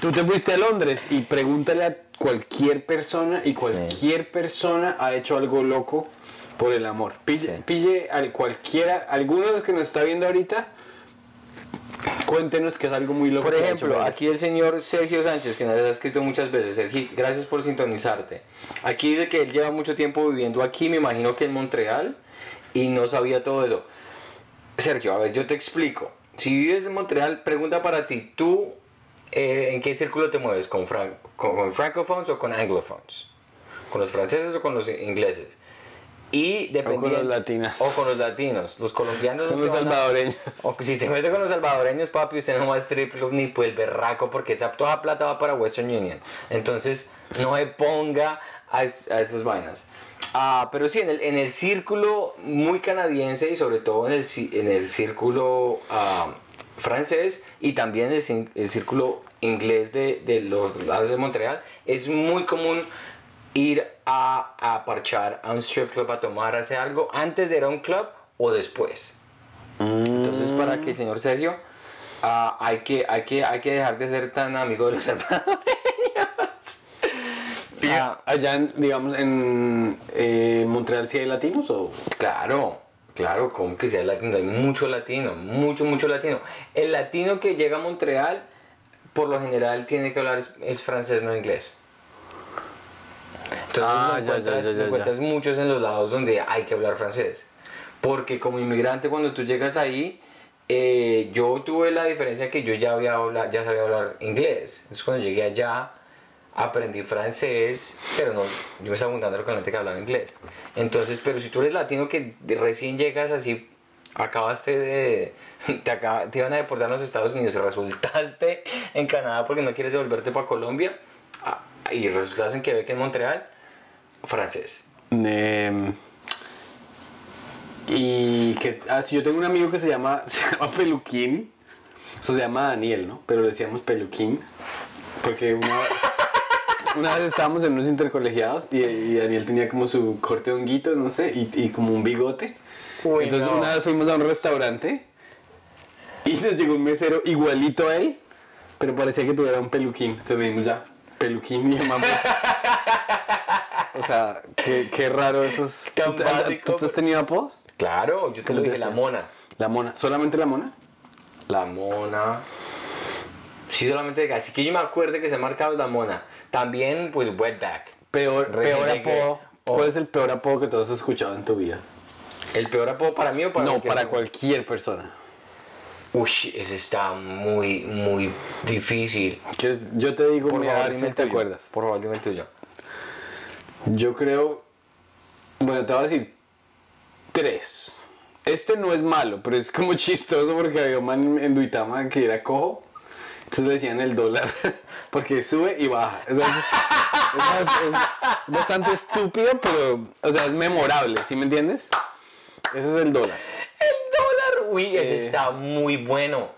Tú te fuiste a Londres y pregúntale a cualquier persona y cualquier persona ha hecho algo loco por el amor. Pille, Sí. pille al cualquiera, alguno de los que nos está viendo ahorita, cuéntenos que es algo muy loco. Por ejemplo, aquí el señor Sergio Sánchez, que nos ha escrito muchas veces. Sergio, gracias por sintonizarte. Aquí dice que él lleva mucho tiempo viviendo aquí, me imagino que en Montreal, y no sabía todo eso. Sergio, a ver, yo te explico. Si vives en Montreal, pregunta para ti, ¿tú eh, en qué círculo te mueves? ¿Con, fran- con, con francophones o con anglophones? ¿Con los franceses o con los ingleses? Y dependiendo, los latinos. O con los latinos. Los colombianos Con los van a- salvadoreños. o si te metes con los salvadoreños, papi, usted no va a strip club ni por el berraco porque esa toda plata va para Western Union. Entonces, no se ponga a, a esas vainas. Ah, pero sí, en el, en el círculo muy canadiense y sobre todo en el, en el círculo ah, francés y también el, el círculo inglés de, de los lados de Montreal, es muy común ir a, a parchar a un strip club a tomar, a hacer algo antes de ir a un club o después. Entonces, para que el señor Sergio, ah, hay, que, hay, que, hay que dejar de ser tan amigo de los *laughs* salvadoreños. Ah, Allá, en, digamos, en eh, Montreal sí hay latinos o... claro, claro, como que sea latino, hay mucho latino, mucho, mucho latino. El latino que llega a Montreal, por lo general, tiene que hablar es, es francés, no inglés. Entonces, Ah, ya, ya, encuentras, ya, lo ya, encuentras muchos en los lados donde hay que hablar francés. Porque como inmigrante, cuando tú llegas ahí, eh, yo tuve la diferencia que yo ya, había habla- ya sabía hablar inglés. Entonces, cuando llegué allá, aprendí francés, pero no, yo estaba juntando con la gente que hablaba inglés. Entonces, pero si tú eres latino que recién llegas así, acabaste de. *laughs* Te, acaba- te iban a deportar a los Estados Unidos y resultaste *laughs* en Canadá porque no quieres devolverte para Colombia, ah, y resultaste en Quebec, en Montreal, francés. Em, y que ah, sí, yo tengo un amigo que se llama, *laughs* se llama Peluquín. Eso se llama Daniel, ¿no? Pero le decíamos Peluquín. Porque una, una vez estábamos en unos intercolegiados y, y Daniel tenía como su corte de honguito, no sé, y, y como un bigote. Uy, Entonces no. una vez fuimos a un restaurante y nos llegó un mesero igualito a él, pero parecía que tuviera un peluquín. Entonces me dijimos ya, peluquín y llamamos. o sea, qué, qué raro esos. Tan ¿Tú, básico, ¿tú- tú has tenido apodos? Claro, yo te ¿Cómo lo dije, la mona. La mona, ¿solamente la mona? La mona. Sí, solamente. Así que yo me acuerdo que se ha marcado la mona. También, pues, wetback. Peor, peor apodo. Oh. ¿Cuál es el peor apodo que tú has escuchado en tu vida? ¿El peor apodo para mí o para no, cualquier para persona? cualquier persona. Uy, ese está muy, muy difícil. ¿Quieres? Yo te digo, Por favor, dime si te acuerdas. Por favor, dime el tuyo. Yo creo. Bueno, te voy a decir tres. Este no es malo, pero es como *laughs* chistoso porque había un man en Duitama que era cojo. Entonces le decían el dólar. *laughs* Porque sube y baja. O sea, es, es- es bastante estúpido, pero. O sea, es memorable, ¿sí me entiendes? Ese es el dólar. El dólar, uy, ese Eh. está muy bueno.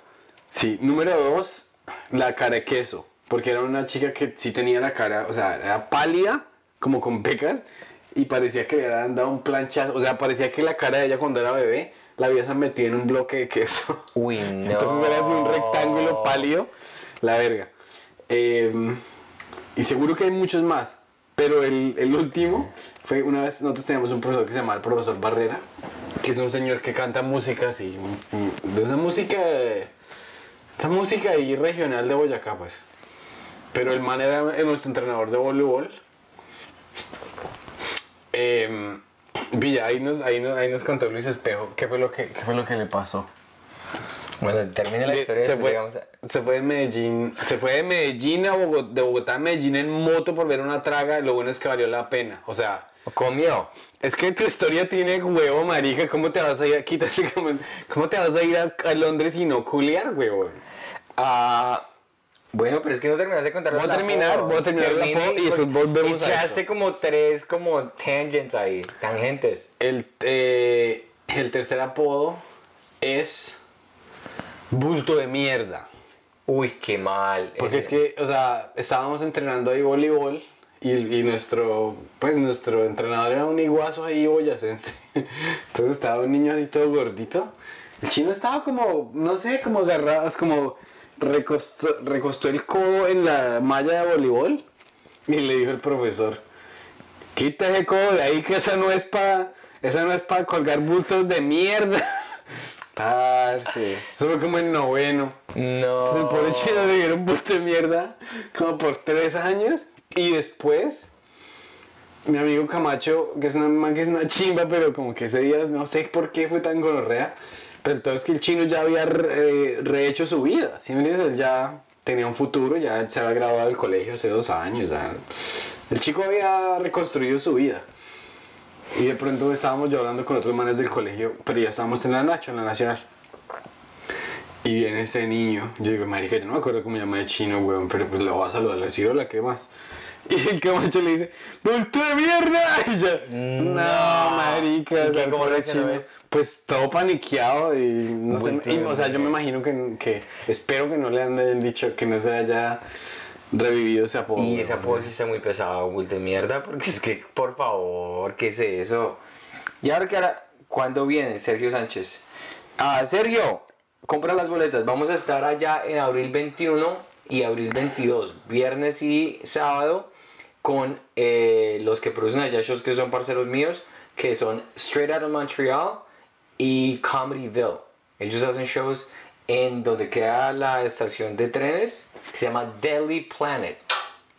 Sí, número dos, la cara de queso. Porque era una chica que sí tenía la cara, o sea, era pálida, como con pecas, y parecía que le habían dado un planchazo. O sea, parecía que la cara de ella cuando era bebé la habías metido en un bloque de queso. Uy, no. Entonces era así un rectángulo pálido, la verga. Eh, y seguro que hay muchos más. Pero el, el último fue una vez, nosotros teníamos un profesor que se llama el profesor Barrera, que es un señor que canta música así, de esa música, esa música ahí regional de Boyacá, pues. Pero el man era nuestro entrenador de voleibol. Eh, Villa, ahí nos, ahí, nos, ahí nos contó Luis Espejo qué fue lo que, qué fue lo que le pasó. Bueno, termine la historia. se, después fue, llegamos a- se fue de Medellín, se fue de Medellín a Bogotá, de Bogotá a Medellín en moto por ver una traga, lo bueno es que valió la pena. O sea, Comió. es que tu historia tiene huevo, marica, ¿cómo te vas a ir a como- ¿Cómo te vas a ir a, a Londres y no culiar, huevo? Ah, bueno, pero es que no terminaste de contar Voy a terminar, voy a terminar apodo y después volvemos a Echaste eso. como tres como tangents ahí, tangentes. El, eh, el tercer apodo es bulto de mierda. Uy, qué mal. Porque ese. es que, o sea, estábamos entrenando ahí voleibol y, y nuestro, pues nuestro entrenador era un iguazo ahí boyacense. *laughs* Entonces estaba un niño así todo gordito. El chino estaba como, no sé, como agarrado, es como recostó, recostó el codo en la malla de voleibol y le dijo el profesor, quita ese codo de ahí que esa no es para, esa no es para colgar bultos de mierda. *laughs* Parce, eso fue como en noveno. No. Entonces el pobre chino le dieron bulto de mierda como por tres años y después mi amigo Camacho, que es una man que es una chimba, pero como que ese día no sé por qué fue tan gonorrea, pero todo es que el chino ya había re- rehecho su vida, ¿sí me entiendes? Él ya tenía un futuro, ya se había graduado del colegio hace dos años, el chico había reconstruido su vida. Y de pronto estábamos yo hablando con otros manes del colegio, pero ya estábamos en la Nacho, en la Nacional. Y viene este niño. Yo digo, marica, yo no me acuerdo cómo llama de chino, weón, pero pues la voy a saludar, le decir hola, ¿qué más? Y el camacho le dice, ¡Bulto de mierda! *laughs* Y yo, no, marica, ¿Y o sea, reaccionó chino. Pues todo paniqueado y no sé, Bulto y, o sea, yo me imagino que, que, espero que no le han dicho, que no se haya revivido ese apodo. Y esa apodo sí está muy pesado, Bull de mierda, porque es que, por favor, ¿qué es eso? Y ahora que ahora, ¿cuándo viene Sergio Sánchez? Ah, Sergio, compra las boletas. Vamos a estar allá en abril 21 y abril 22, viernes y sábado, con eh, los que producen allá shows que son parceros míos, que son Straight Out of Montreal y Comedyville. Ellos hacen shows en donde queda la estación de trenes, que se llama Delhi Planet.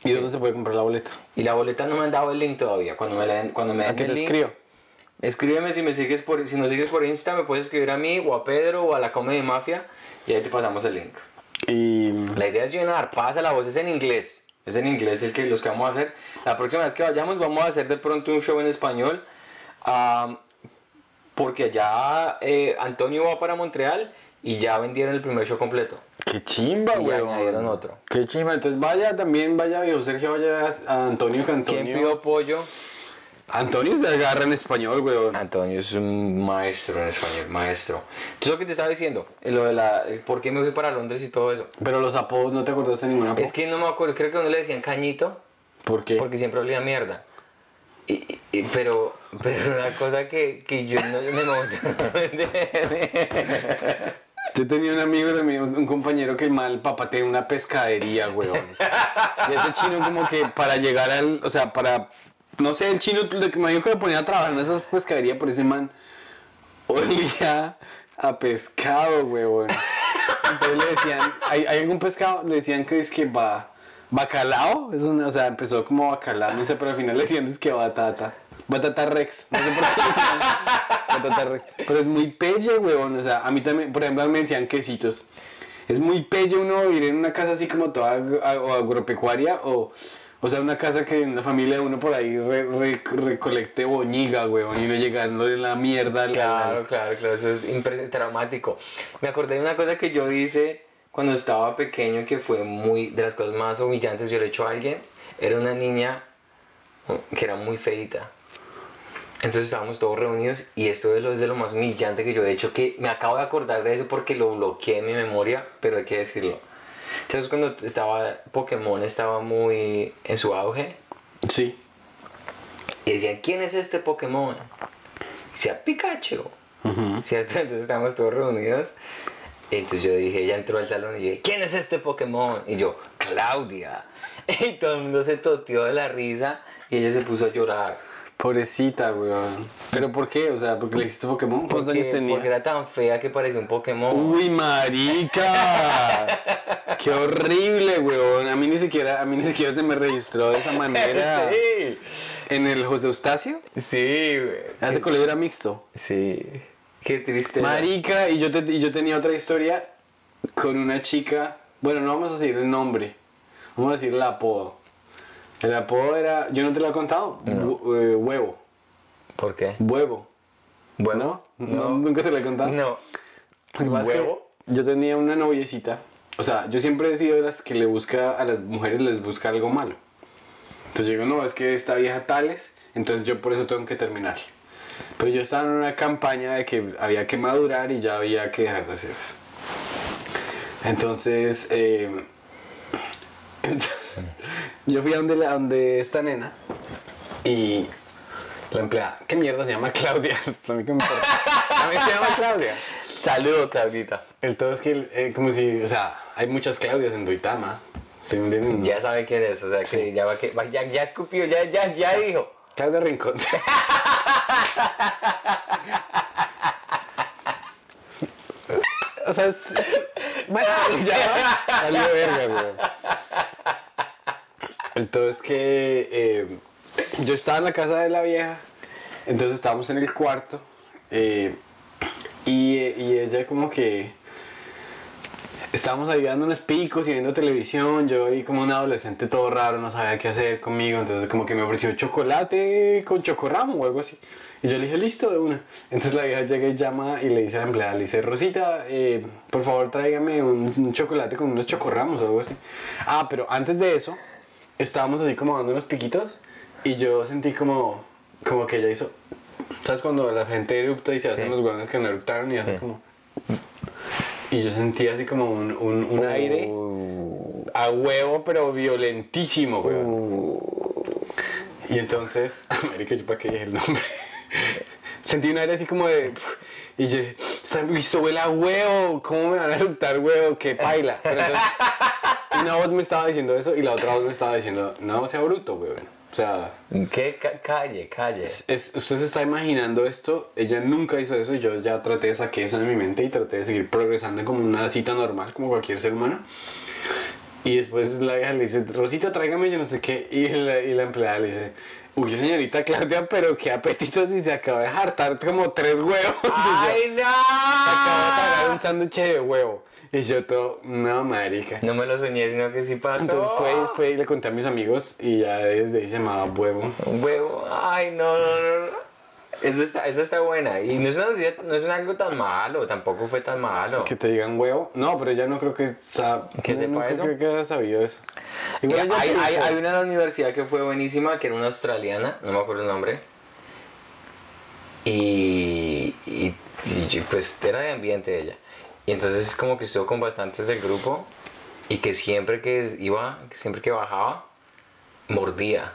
¿Y dónde se puede comprar la boleta? Y la boleta no me han dado el link todavía. Cuando me, den- cuando me ¿A den qué el te link, escribo? Escríbeme si me sigues por si nos sigues por Insta, me puedes escribir a mí o a Pedro o a la Comedy Mafia y ahí te pasamos el link. Y La idea es llenar, pasa la voz, es en inglés. Es en inglés el que los que vamos a hacer. La próxima vez que vayamos vamos a hacer de pronto un show en español. am, porque allá eh, Antonio va para Montreal y ya vendieron el primer show completo. Qué chimba, Y güey. añadieron otro. Qué chimba. Entonces vaya también, vaya viejo Sergio, vaya a Antonio, que ¿Quién pidió apoyo? Antonio se agarra en español, güey. Antonio es un maestro en español, maestro. Entonces lo que te estaba diciendo, lo de la, eh, por qué me fui para Londres y todo eso. Pero los apodos, ¿no te acordaste de ningún apodo? Es que no me acuerdo, creo que a uno le decían cañito, ¿Por qué? porque siempre olía mierda. Y, y- pero, pero una cosa que, que yo no, *laughs* no entendí. Yo tenía un amigo también, un un compañero que el mal papá tenía una pescadería, güey. y ese chino como que para llegar al, o sea, para, no sé, el chino, lo que me dijo que lo ponía a trabajar en esas pescaderías, por ese man olía a pescado, huevón. Entonces le decían, ¿hay, algún pescado? Le decían que es que va, bacalao, es una, o sea, empezó como bacalao, no sé, pero al final le decían es que batata. Batata Rex, no sé por qué le decían Batata Rex. Pero es muy pelle, huevón, o sea, a mí también, por ejemplo, me decían quesitos. Es muy pelle uno vivir en una casa así como toda agropecuaria o... O sea, una casa que en la familia de uno por ahí re- re- recolecte boñiga, huevón, y no llegando en la mierda Claro, claro, claro, eso es traumático. Me acordé de una cosa que yo hice cuando estaba pequeño que fue muy de las cosas más humillantes yo le he hecho a alguien. Era una niña mm, que era muy feita. Entonces estábamos todos reunidos y esto es de lo más humillante que yo he hecho, que me acabo de acordar de eso porque lo bloqueé en mi memoria, pero hay que decirlo. Entonces cuando estaba Pokémon estaba muy en su auge Sí. y decían, ¿quién es este Pokémon? Y decía, Pikachu. ¿Cierto? Entonces estábamos todos reunidos. Y entonces yo dije, ella entró al salón y yo dije, ¿quién es este Pokémon? Y yo, Claudia. *laughs* Y todo el mundo se toteó de la risa y ella se puso a llorar. Pobrecita, weón. ¿Pero por qué? O sea, porque le dijiste Pokémon. ¿Cuántos Porque, años tenías? porque era tan fea que parecía un Pokémon. Uy, marica. *laughs* Qué horrible, weón. A mí ni siquiera, a mí ni siquiera se me registró de esa *laughs* manera. Sí, En el José Eustacio. sí, güey. Ese colegio era mixto. Sí. Qué triste. Marica, y yo, te- y yo tenía otra historia con una chica. Bueno, no vamos a decir el nombre. Vamos a decir el apodo. El apodo era. Yo no te lo he contado. Eh, huevo. ¿Por qué? Huevo. Bueno, ¿No? ¿No? *laughs* ¿Nunca te lo he contado? No. ¿Huevo? Yo tenía una noviecita. O sea, yo siempre he sido de las que le busca a las mujeres les busca algo malo. Entonces yo digo, no, es que esta vieja tales, entonces yo por eso tengo que terminar. Pero yo estaba en una campaña de que había que madurar y ya había que dejar de hacer eso. Entonces, eh, *laughs* entonces, yo fui a donde, la- donde esta nena y la empleada, ¿qué mierda se llama Claudia? *laughs* A mí que me importa. A mí se llama Claudia. Saludos, Claudita. El todo es que, eh, como si, o sea, hay muchas Claudias en Duitama. ¿Sí me entienden? Ya sabe quién es, o sea que ya va que va- ya, ya escupió, ya, ya, ya dijo. Claudia Rincón. *laughs* o sea, es- bueno, ya valió verga, güey. El todo es que eh, yo estaba en la casa de la vieja, entonces estábamos en el cuarto eh, y, y ella como que estábamos ahí dando unos picos y viendo televisión. Yo ahí como un adolescente todo raro, no sabía qué hacer conmigo. Entonces como que me ofreció chocolate con chocorramo o algo así. Y yo le dije, listo, de una. Entonces la vieja llega y llama y le dice a la empleada, le dice, Rosita, eh, por favor tráigame un, un chocolate con unos chocorramos o algo así. Ah, pero antes de eso, estábamos así como dando unos piquitos y yo sentí como, como que ella hizo... ¿Sabes cuando la gente erupta y se hacen Sí. los hueones que no eruptaron y hacen como... Y yo sentí así como un, un, un aire Uh, a huevo, pero violentísimo, weón. uh, Y entonces, *laughs* yo para qué dije el nombre. *laughs* Sentí un aire así como de. Y yo, "Esta- esto huele a huevo, ¿cómo me van a eructar huevo? ¡Qué paila! Pero entonces, una voz me estaba diciendo eso y la otra voz me estaba diciendo, no sea bruto, weón. O sea, ¿Qué? Ca- Calle, calle. es- es- usted se está imaginando esto, ella nunca hizo eso y yo ya traté de saqué eso de mi mente y traté de seguir progresando como una cita normal, como cualquier ser humano. Y después la vieja le dice, Rosita, tráigame yo no sé qué. Y la, y la empleada le dice, uy, señorita Claudia, pero qué apetito si se acaba de hartar como tres huevos. *laughs* ¡Ay, no! acabo de pagar un sándwich de huevo. Y yo todo, no, marica. No me lo soñé, sino que sí pasó. Entonces fue después y le conté a mis amigos y ya desde ahí se llamaba huevo. Huevo. Ay, no, no, no. no. Eso está, eso está buena. Y no es, una, no es algo tan malo, tampoco fue tan malo. Que te digan huevo. No, pero ella no creo que sa- ¿Que sepa no eso? creo que haya sabido eso. Igual hay una en la universidad que fue buenísima, que era una australiana, no me acuerdo el nombre. Y, y, y pues era de ambiente ella. Y entonces como que estuvo con bastantes del grupo y que siempre que iba, que siempre que bajaba, mordía.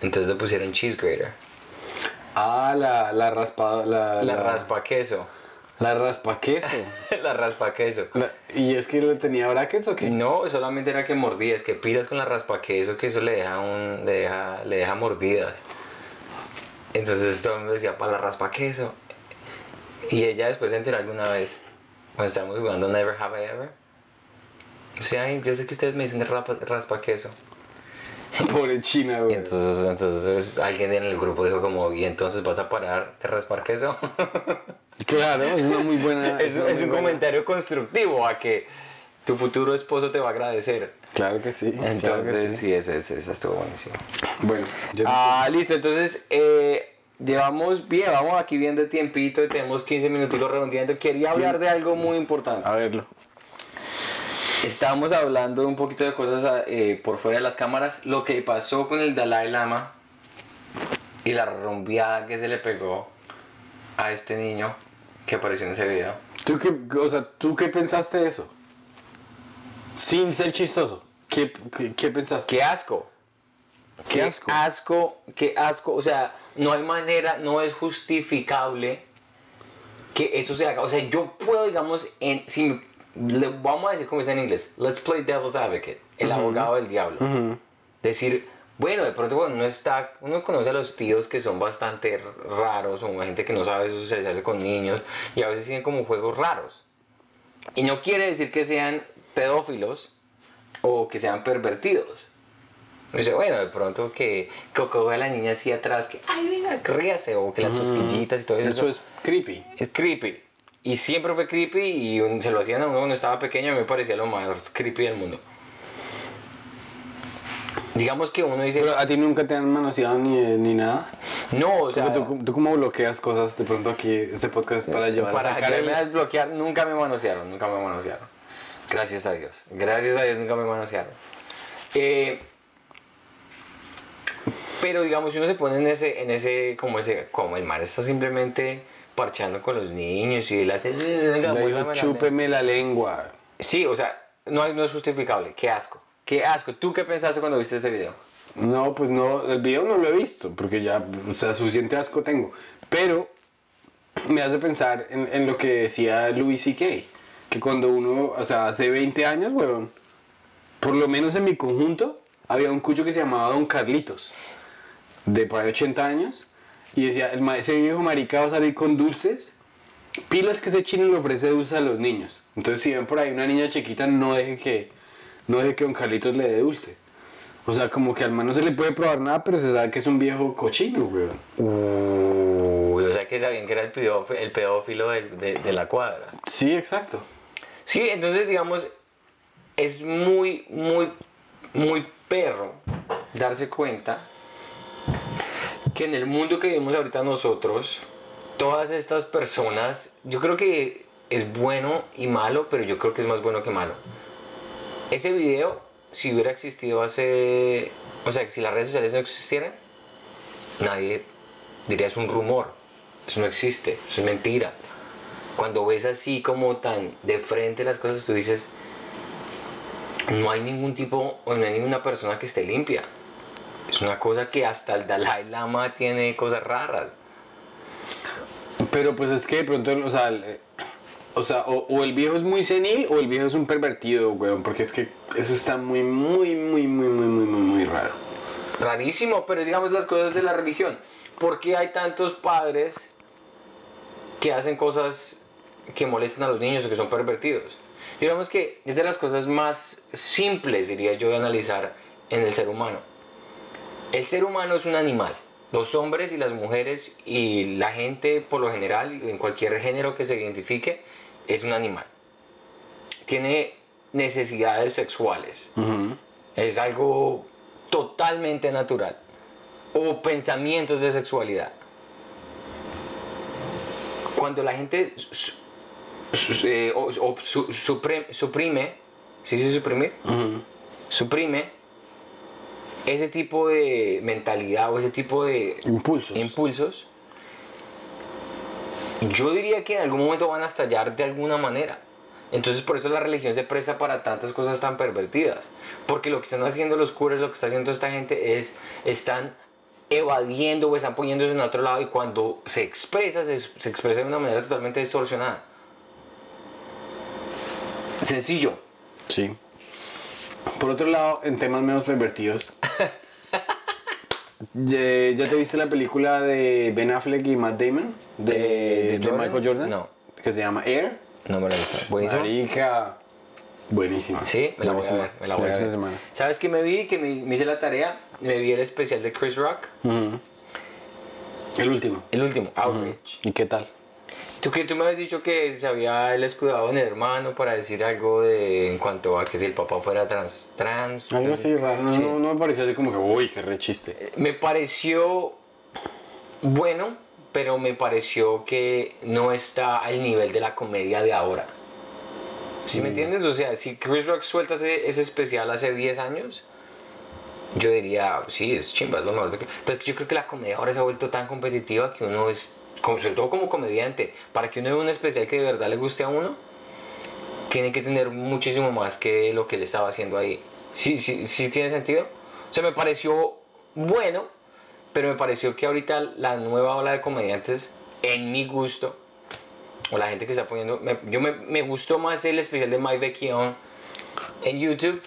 Entonces le pusieron cheese grater. Ah, la, la raspa... La, La raspa queso. La raspa queso. *laughs* la raspa queso. La- ¿Y es que le tenía brackets o qué? No, solamente era que mordía, es que pilas con la raspa queso, que eso le deja un, le deja, le deja mordidas. Entonces todo el mundo decía, para la raspa queso. Y ella después se enteró alguna vez, estábamos jugando Never Have I Ever. O sea, yo sé que ustedes me dicen raspa, queso. *laughs* Pobre China, Y güey. entonces, entonces alguien en el grupo dijo como, ¿y entonces vas a parar de raspar queso? *laughs* Claro, es una muy buena. *laughs* es, es muy un buena- comentario constructivo a que tu futuro esposo te va a agradecer. Claro que sí. claro que Entonces, sí. sí, ese estuvo buenísimo. Bueno, yo Ah, listo, entonces eh, llevamos bien, vamos aquí bien de tiempito y tenemos 15 minuticos redondeando. Quería hablar de algo muy importante. a verlo. Estábamos hablando un poquito de cosas eh, por fuera de las cámaras. Lo que pasó con el Dalai Lama y la rumbeada que se le pegó a este niño que apareció en ese video. ¿Tú qué, o sea, ¿tú qué pensaste de eso? Sin ser chistoso. ¿Qué, qué, qué pensaste? ¡Qué asco! Qué ¡Qué asco. asco! ¡Qué asco! O sea, no hay manera, no es justificable que eso se haga. O sea, yo puedo, digamos, en, si le, vamos a decir como está en inglés, let's play devil's advocate, el abogado del diablo. Decir, bueno, de pronto cuando uno está, uno conoce a los tíos que son bastante raros, o gente que no sabe socializarse con niños, y a veces tienen como juegos raros. Y no quiere decir que sean pedófilos o que sean pervertidos. Uno dice, bueno, de pronto que cocoge a la niña así atrás, que, ay, venga, ríase, o que las cosquillitas y todo eso. Eso es creepy. Es creepy. Y siempre fue creepy y un- se lo hacían a uno cuando estaba pequeño y me parecía lo más creepy del mundo. Digamos que uno dice, Pero a ti nunca te han manoseado ni, ni nada. no, o sea, tú, tú cómo bloqueas cosas de pronto aquí, este podcast para llevar para a sacar el... a desbloquear, nunca me manosearon, nunca me manosearon. Gracias a Dios. Gracias a Dios nunca me manosearon. Eh, pero digamos, si uno se pone en ese, en ese, como ese, como el mar está simplemente parchando con los niños y él hace, "Venga, Le digo, muérdame la chúpeme la lengua. Sí, o sea, no, es- no es justificable. Qué asco. Qué asco. ¿Tú qué pensaste cuando viste ese video? No, pues no, el video no lo he visto, porque ya, o sea, suficiente asco tengo. Pero me hace pensar en, en lo que decía Louis C.K., que cuando uno, o sea, hace 20 años, weón, por lo menos en mi conjunto, había un cucho que se llamaba Don Carlitos, de por ahí 80 años, y decía, el, ese viejo marica va a salir con dulces, pilas que ese chino le ofrece dulces a los niños. Entonces, si ven por ahí una niña chiquita, no deje que, no deje que Don Carlitos le dé dulce. O sea, como que al man no se le puede probar nada, pero se sabe que es un viejo cochino, weón. Uy, o sea que sabían que era el pedófilo, el pedófilo del- de, de la cuadra. Sí, exacto. Sí, entonces digamos, es muy, muy, muy perro darse cuenta que en el mundo que vivimos ahorita nosotros, todas estas personas, yo creo que es bueno y malo, pero yo creo que es más bueno que malo. Ese video, si hubiera existido hace, o sea, si las redes sociales no existieran, nadie diría es un rumor, eso no existe, eso es mentira. Cuando ves así como tan de frente las cosas, tú dices, no hay ningún tipo o no hay ninguna persona que esté limpia. Es una cosa que hasta el Dalai Lama tiene cosas raras. Pero pues es que de pronto, o sea, el- o, sea o, o el viejo es muy senil o el viejo es un pervertido, weón. Porque es que eso está muy, muy, muy, muy, muy, muy, muy, muy raro. Rarísimo, pero digamos las cosas de la religión. ¿Por qué hay tantos padres que hacen cosas que molestan a los niños o que son pervertidos? Digamos que es de las cosas más simples, diría yo, de analizar en el ser humano. El ser humano es un animal. Los hombres y las mujeres y la gente por lo general, en cualquier género que se identifique, es un animal. Tiene necesidades sexuales. Es algo totalmente natural. O pensamientos de sexualidad. Cuando la gente eh, o- o su- supre- suprime, ¿sí se suprimir? Suprime ese tipo de mentalidad o ese tipo de Impulsos. impulsos, yo diría que en algún momento van a estallar de alguna manera. Entonces por eso la religión se presta para tantas cosas tan pervertidas. Porque lo que están haciendo los curas, lo que está haciendo esta gente es, están evadiendo o están poniéndose en otro lado y cuando se expresa, se, se expresa de una manera totalmente distorsionada. Sencillo. Sí. Por otro lado, en temas menos pervertidos, *laughs* ¿Ya, ya te viste la película de Ben Affleck y Matt Damon? De, ¿De de Jordan? Michael Jordan. No. Que se llama Air. No me lo he visto. Buenísimo. Marica. Buenísima. Sí, me la voy a Buenísima. ver. Me la voy a Buenísima ver. semana. ¿Sabes qué me vi? Que me, me hice la tarea. Me vi el especial de Chris Rock. El último. El último, Outrage. ¿Y qué tal? Tú que tú me habías dicho que se había él escudado en el hermano para decir algo de en cuanto a que si el papá fuera trans, trans. Algo así raro. No, Sí. no, no me pareció así como que, uy, qué re chiste. Me pareció bueno, pero me pareció que no está al nivel de la comedia de ahora. ¿Sí Mm. me entiendes? O sea, si Chris Rock suelta ese, ese especial hace 10 años, yo diría, sí, es chimba, es lo mejor. de- Pero es que yo creo que la comedia ahora se ha vuelto tan competitiva que uno es, como, sobre todo como comediante, para que uno vea un especial que de verdad le guste a uno, tiene que tener muchísimo más que lo que él estaba haciendo ahí. ¿Sí, sí, sí tiene sentido? O sea, me pareció bueno, pero me pareció que ahorita la nueva ola de comediantes, en mi gusto, o la gente que está poniendo, me- yo me, me gustó más el especial de Mike Vecchione en YouTube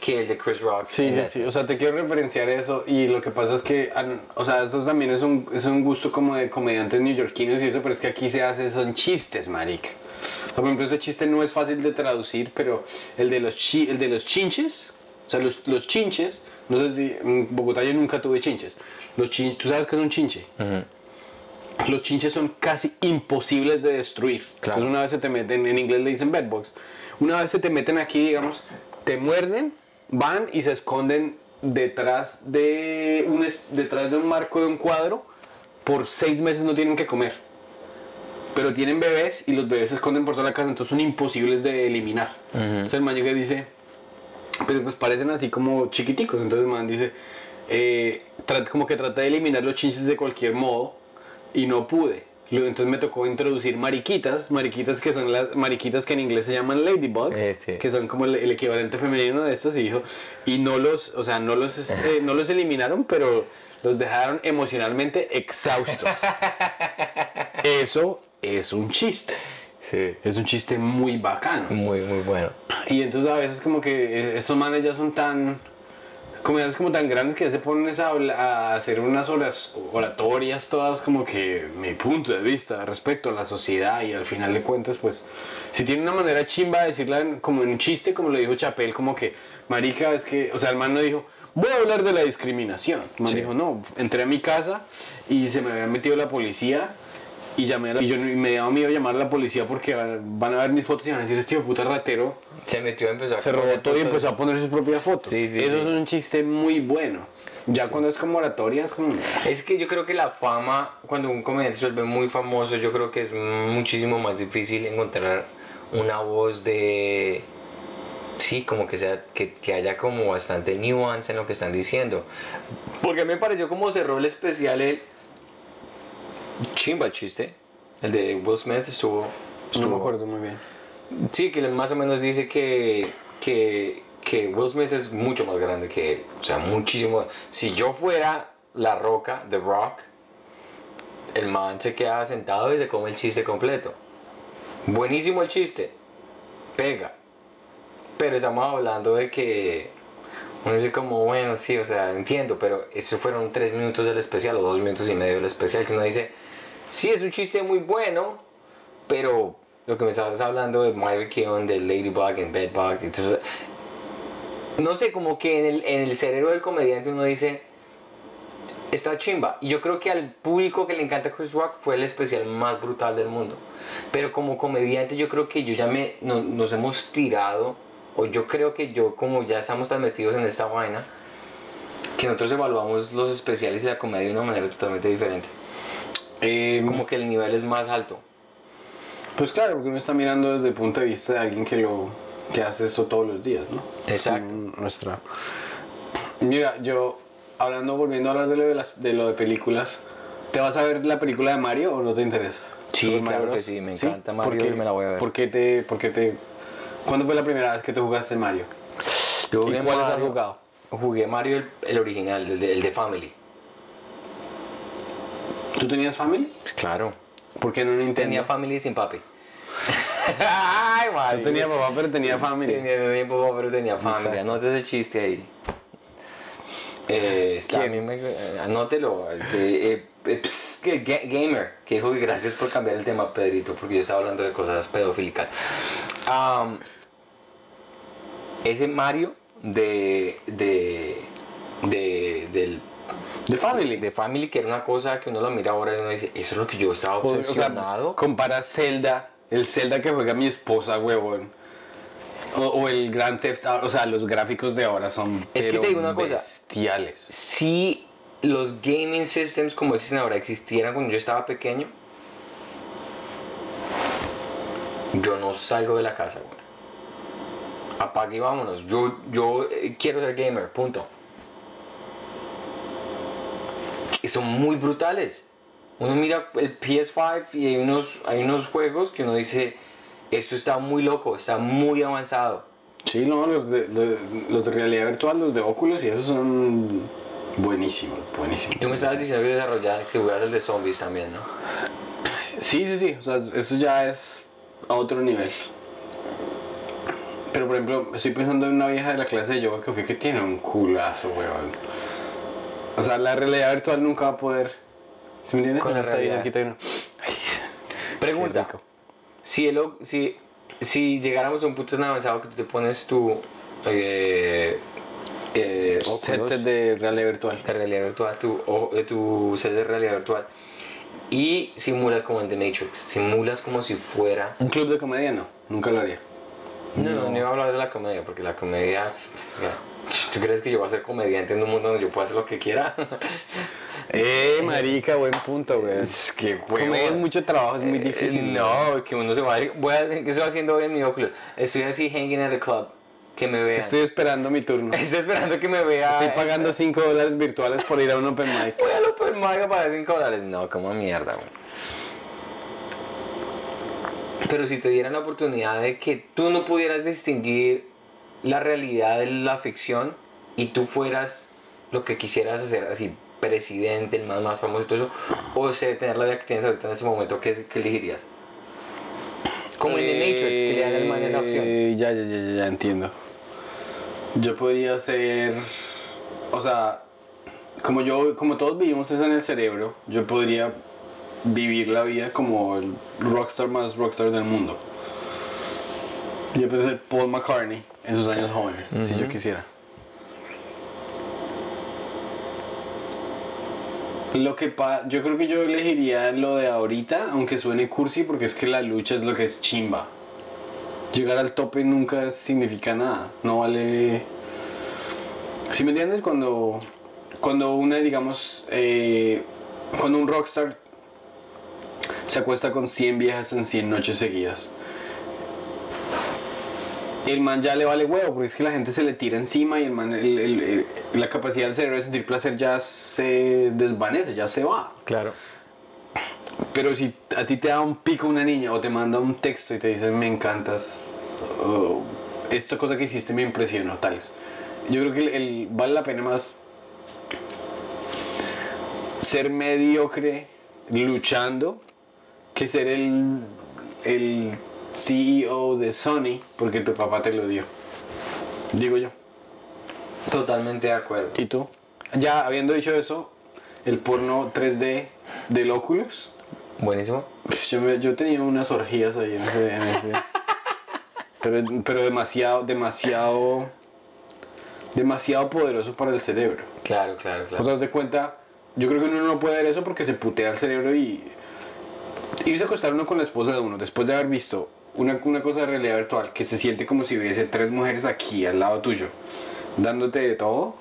que el de Chris Rock. Sí, sí, sí. O sea, te quiero referenciar eso. Y lo que pasa es que, o sea, eso también es un, es un gusto como de comediantes neoyorquinos y eso, pero es que aquí se hace, son chistes, marica. Por ejemplo, este chiste no es fácil de traducir, pero el de los, chi- el de los chinches, o sea, los, los chinches, no sé si en Bogotá yo nunca tuve chinches. Los chinches, ¿tú sabes qué es un chinche? Los chinches son casi imposibles de destruir. Claro. Entonces una vez se te meten, en inglés le dicen bedbugs, una vez se te meten aquí, digamos, te muerden, van y se esconden detrás de un, detrás de un marco de un cuadro, por seis meses no tienen que comer. Pero tienen bebés y los bebés se esconden por toda la casa, entonces son imposibles de eliminar. Entonces el man y dice, pero pues parecen así como chiquiticos. Entonces el man dice, eh, como que trata de eliminar los chinches de cualquier modo y no pude. Entonces me tocó introducir mariquitas, mariquitas que son las mariquitas que en inglés se llaman ladybugs, Eh, sí. que son como el, el equivalente femenino de estos y dijo, y no los, o sea, no los, eh, no los eliminaron, pero los dejaron emocionalmente exhaustos. *laughs* Eso es un chiste. Sí. Es un chiste muy bacano. Muy, muy bueno. Y entonces a veces como que estos manes ya son tan... Comediantes como tan grandes que ya se ponen a, hacer unas oratorias todas como que mi punto de vista respecto a la sociedad y al final de cuentas pues si tiene una manera chimba de decirla en- como en un chiste como lo dijo Chapel como que marica es que o sea el man no dijo voy a hablar de la discriminación el man Sí. dijo no entré a mi casa y se me había metido la policía y llamé a la- y yo me daba miedo llamar a la policía porque van a ver mis fotos y van a decir este hijo de puta ratero Se metió a empezar se robó todo y empezó a poner sus propias fotos. Sí, sí, Eso sí. es un chiste muy bueno. Ya cuando es como oratoria es como... Es que yo creo que la fama, cuando un comediante se vuelve muy famoso, yo creo que es muchísimo más difícil encontrar una voz de... Sí, como que, sea, que, que haya como bastante nuance en lo que están diciendo. Porque me pareció como cerró el especial el... Chimba el chiste. El de Will Smith estuvo... No estuvo me acuerdo muy bien. Sí, que más o menos dice que, que, que Will Smith es mucho más grande que él. O sea, muchísimo. Si yo fuera la roca, The Rock, el man se queda sentado y se come el chiste completo. Buenísimo el chiste. Pega. Pero estamos hablando de que uno dice como, bueno, sí, o sea, entiendo, pero eso fueron tres minutos del especial o dos minutos y medio del especial, que uno dice, sí, es un chiste muy bueno, pero lo que me estabas hablando de Mike Keon, de Ladybug en Bedbug, entonces, no sé, como que en el, en el cerebro del comediante uno dice, está chimba. Y yo creo que al público que le encanta Chris Rock fue el especial más brutal del mundo. Pero como comediante yo creo que yo ya me, no- nos hemos tirado, o yo creo que yo como ya estamos tan metidos en esta vaina, que nosotros evaluamos los especiales y la comedia de una manera totalmente diferente. Eh, Como que el nivel es más alto. Pues claro, porque uno está mirando desde el punto de vista de alguien que lo que hace esto todos los días, ¿no? Exacto. Nuestra... Mira, yo, hablando, volviendo a hablar de lo de, las, de lo de películas, ¿te vas a ver la película de Mario o no te interesa? Sí, Mario claro que sí, me encanta Mario ¿Por qué? y me la voy a ver. ¿Por qué te, por qué te... ¿Cuándo fue la primera vez que te jugaste Mario? Yo ¿Y cuáles has Mario- jugado? Jugué Mario el, el original, el de, el de Family. ¿Tú tenías Family? Claro. ¿Por qué no Nintendo? Tenía Family sin papi. *laughs* Ay. Yo tenía papá, pero tenía Family. Tenía, tenía papá, pero tenía familia. Exacto. No te ese chiste ahí. Eh, está- ¿Quién? a mí me- eh, anótelo. este, eh, eh, ps, que ga- gamer, que dijo que gracias por cambiar el tema, Pedrito, porque yo estaba hablando de cosas pedofílicas. Am, ese Mario de, de, de, del, The Family. de Family, que era una cosa que uno lo mira ahora y uno dice, eso es lo que yo estaba O- o sea, obsesionado. compara Zelda, el Zelda que juega mi esposa, huevón. O, o el Grand Theft Auto, o sea, los gráficos de ahora son Es que te digo una cosa. bestiales. si los gaming systems como existen ahora existieran cuando yo estaba pequeño, yo no salgo de la casa, güey. Apague y vámonos. Yo, yo eh, quiero ser gamer, punto. Que son muy brutales. Uno mira el PS5 y hay unos, hay unos juegos que uno dice, esto está muy loco, está muy avanzado. Sí, no, los de, los de realidad virtual, los de Oculus y esos son buenísimos, buenísimos. Tú me estabas diciendo que desarrollar, que hacer de zombies también, ¿no? Sí, sí, sí, o sea, eso ya es a otro nivel. Pero por ejemplo, estoy pensando en una vieja de la clase de yoga que fui que tiene un culazo, weón. O sea, la realidad virtual nunca va a poder. ¿Se me entiende? Con la realidad. aquí tiene- Pregunta. Si, el, si, si llegáramos a un punto tan avanzado que tú te pones tu eh, eh, Headset de realidad virtual. de realidad virtual, tu, o- eh, tu set de realidad virtual, y simulas como en The Matrix, simulas como si fuera... Un club de comedia no, nunca lo haría. No, no, no iba a hablar de la comedia, porque la comedia... ¿Tú crees que yo voy a ser comediante en un mundo donde yo puedo hacer lo que quiera? *laughs* Eh, marica, buen punto, güey. es que, Comedia es mucho trabajo, es muy Eh, difícil. no, que uno se va a ir. Voy a, ¿Qué estoy haciendo hoy en mi Oculus? Estoy así hanging at the club. Que me vean. Estoy esperando mi turno. Estoy esperando que me vea. Estoy pagando 5 dólares virtuales por ir a un open mic. Voy al Open Mic para 5 dólares. No, como mierda, güey. Pero si te dieran la oportunidad de que tú no pudieras distinguir la realidad de la ficción y tú fueras lo que quisieras hacer, así, presidente, el más, más famoso y todo eso, o sea, tener la vida que tienes ahorita en este momento, ¿qué, qué elegirías? Como en The Matrix, que le dan al man esa opción. Eh, Ya, ya, ya, ya, ya entiendo. Yo podría ser. O sea, como yo, como todos vivimos eso en el cerebro, yo podría vivir la vida como el rockstar más rockstar del mundo. Yo podría ser Paul McCartney en sus años jóvenes, si yo quisiera. Lo que pa yo creo que yo elegiría lo de ahorita, aunque suene cursi, porque es que la lucha es lo que es chimba. Llegar al tope nunca significa nada, no vale... Si me entiendes? Cuando, cuando una, digamos, eh, cuando un rockstar se acuesta con 100 viejas en 100 noches seguidas, el man ya le vale huevo, porque es que la gente se le tira encima y el man, el- el- el- la capacidad del cerebro de sentir placer ya se desvanece, ya se va. Claro. Pero si a ti te da un pico una niña o te manda un texto y te dice me encantas, o esta cosa que hiciste me impresionó, tales. Yo creo que el- vale la pena más ser mediocre luchando que ser el, el CEO de Sony porque tu papá te lo dio. Digo yo. Totalmente de acuerdo. ¿Y tú? Ya habiendo dicho eso, el porno 3D del Oculus. Buenísimo. Yo, me- yo tenía unas orgías ahí en ese. en ese- pero, pero demasiado, demasiado. Demasiado poderoso para el cerebro. Claro, claro, O claro. sea, haz de cuenta. Yo creo que uno no puede ver eso porque se putea el cerebro y. Irse a acostar uno con la esposa de uno después de haber visto una, una cosa de realidad virtual que se siente como si hubiese tres mujeres aquí al lado tuyo, dándote de todo,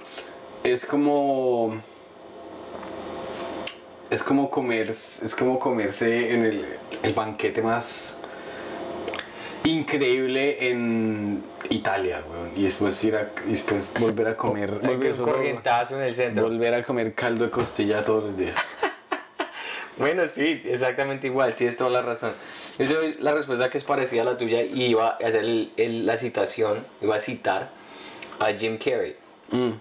es como. Es como comer, es como comerse en el, el banquete más increíble en Italia, weón. Y después ir a, y después volver a comer. Volver volver- corrientazo en el centro. Volver a comer caldo de costilla todos los días. Bueno, sí, exactamente igual, tienes toda la razón. Yo doy la respuesta que es parecida a la tuya y iba a hacer el- el- la citación, iba a citar a Jim Carrey. Mm.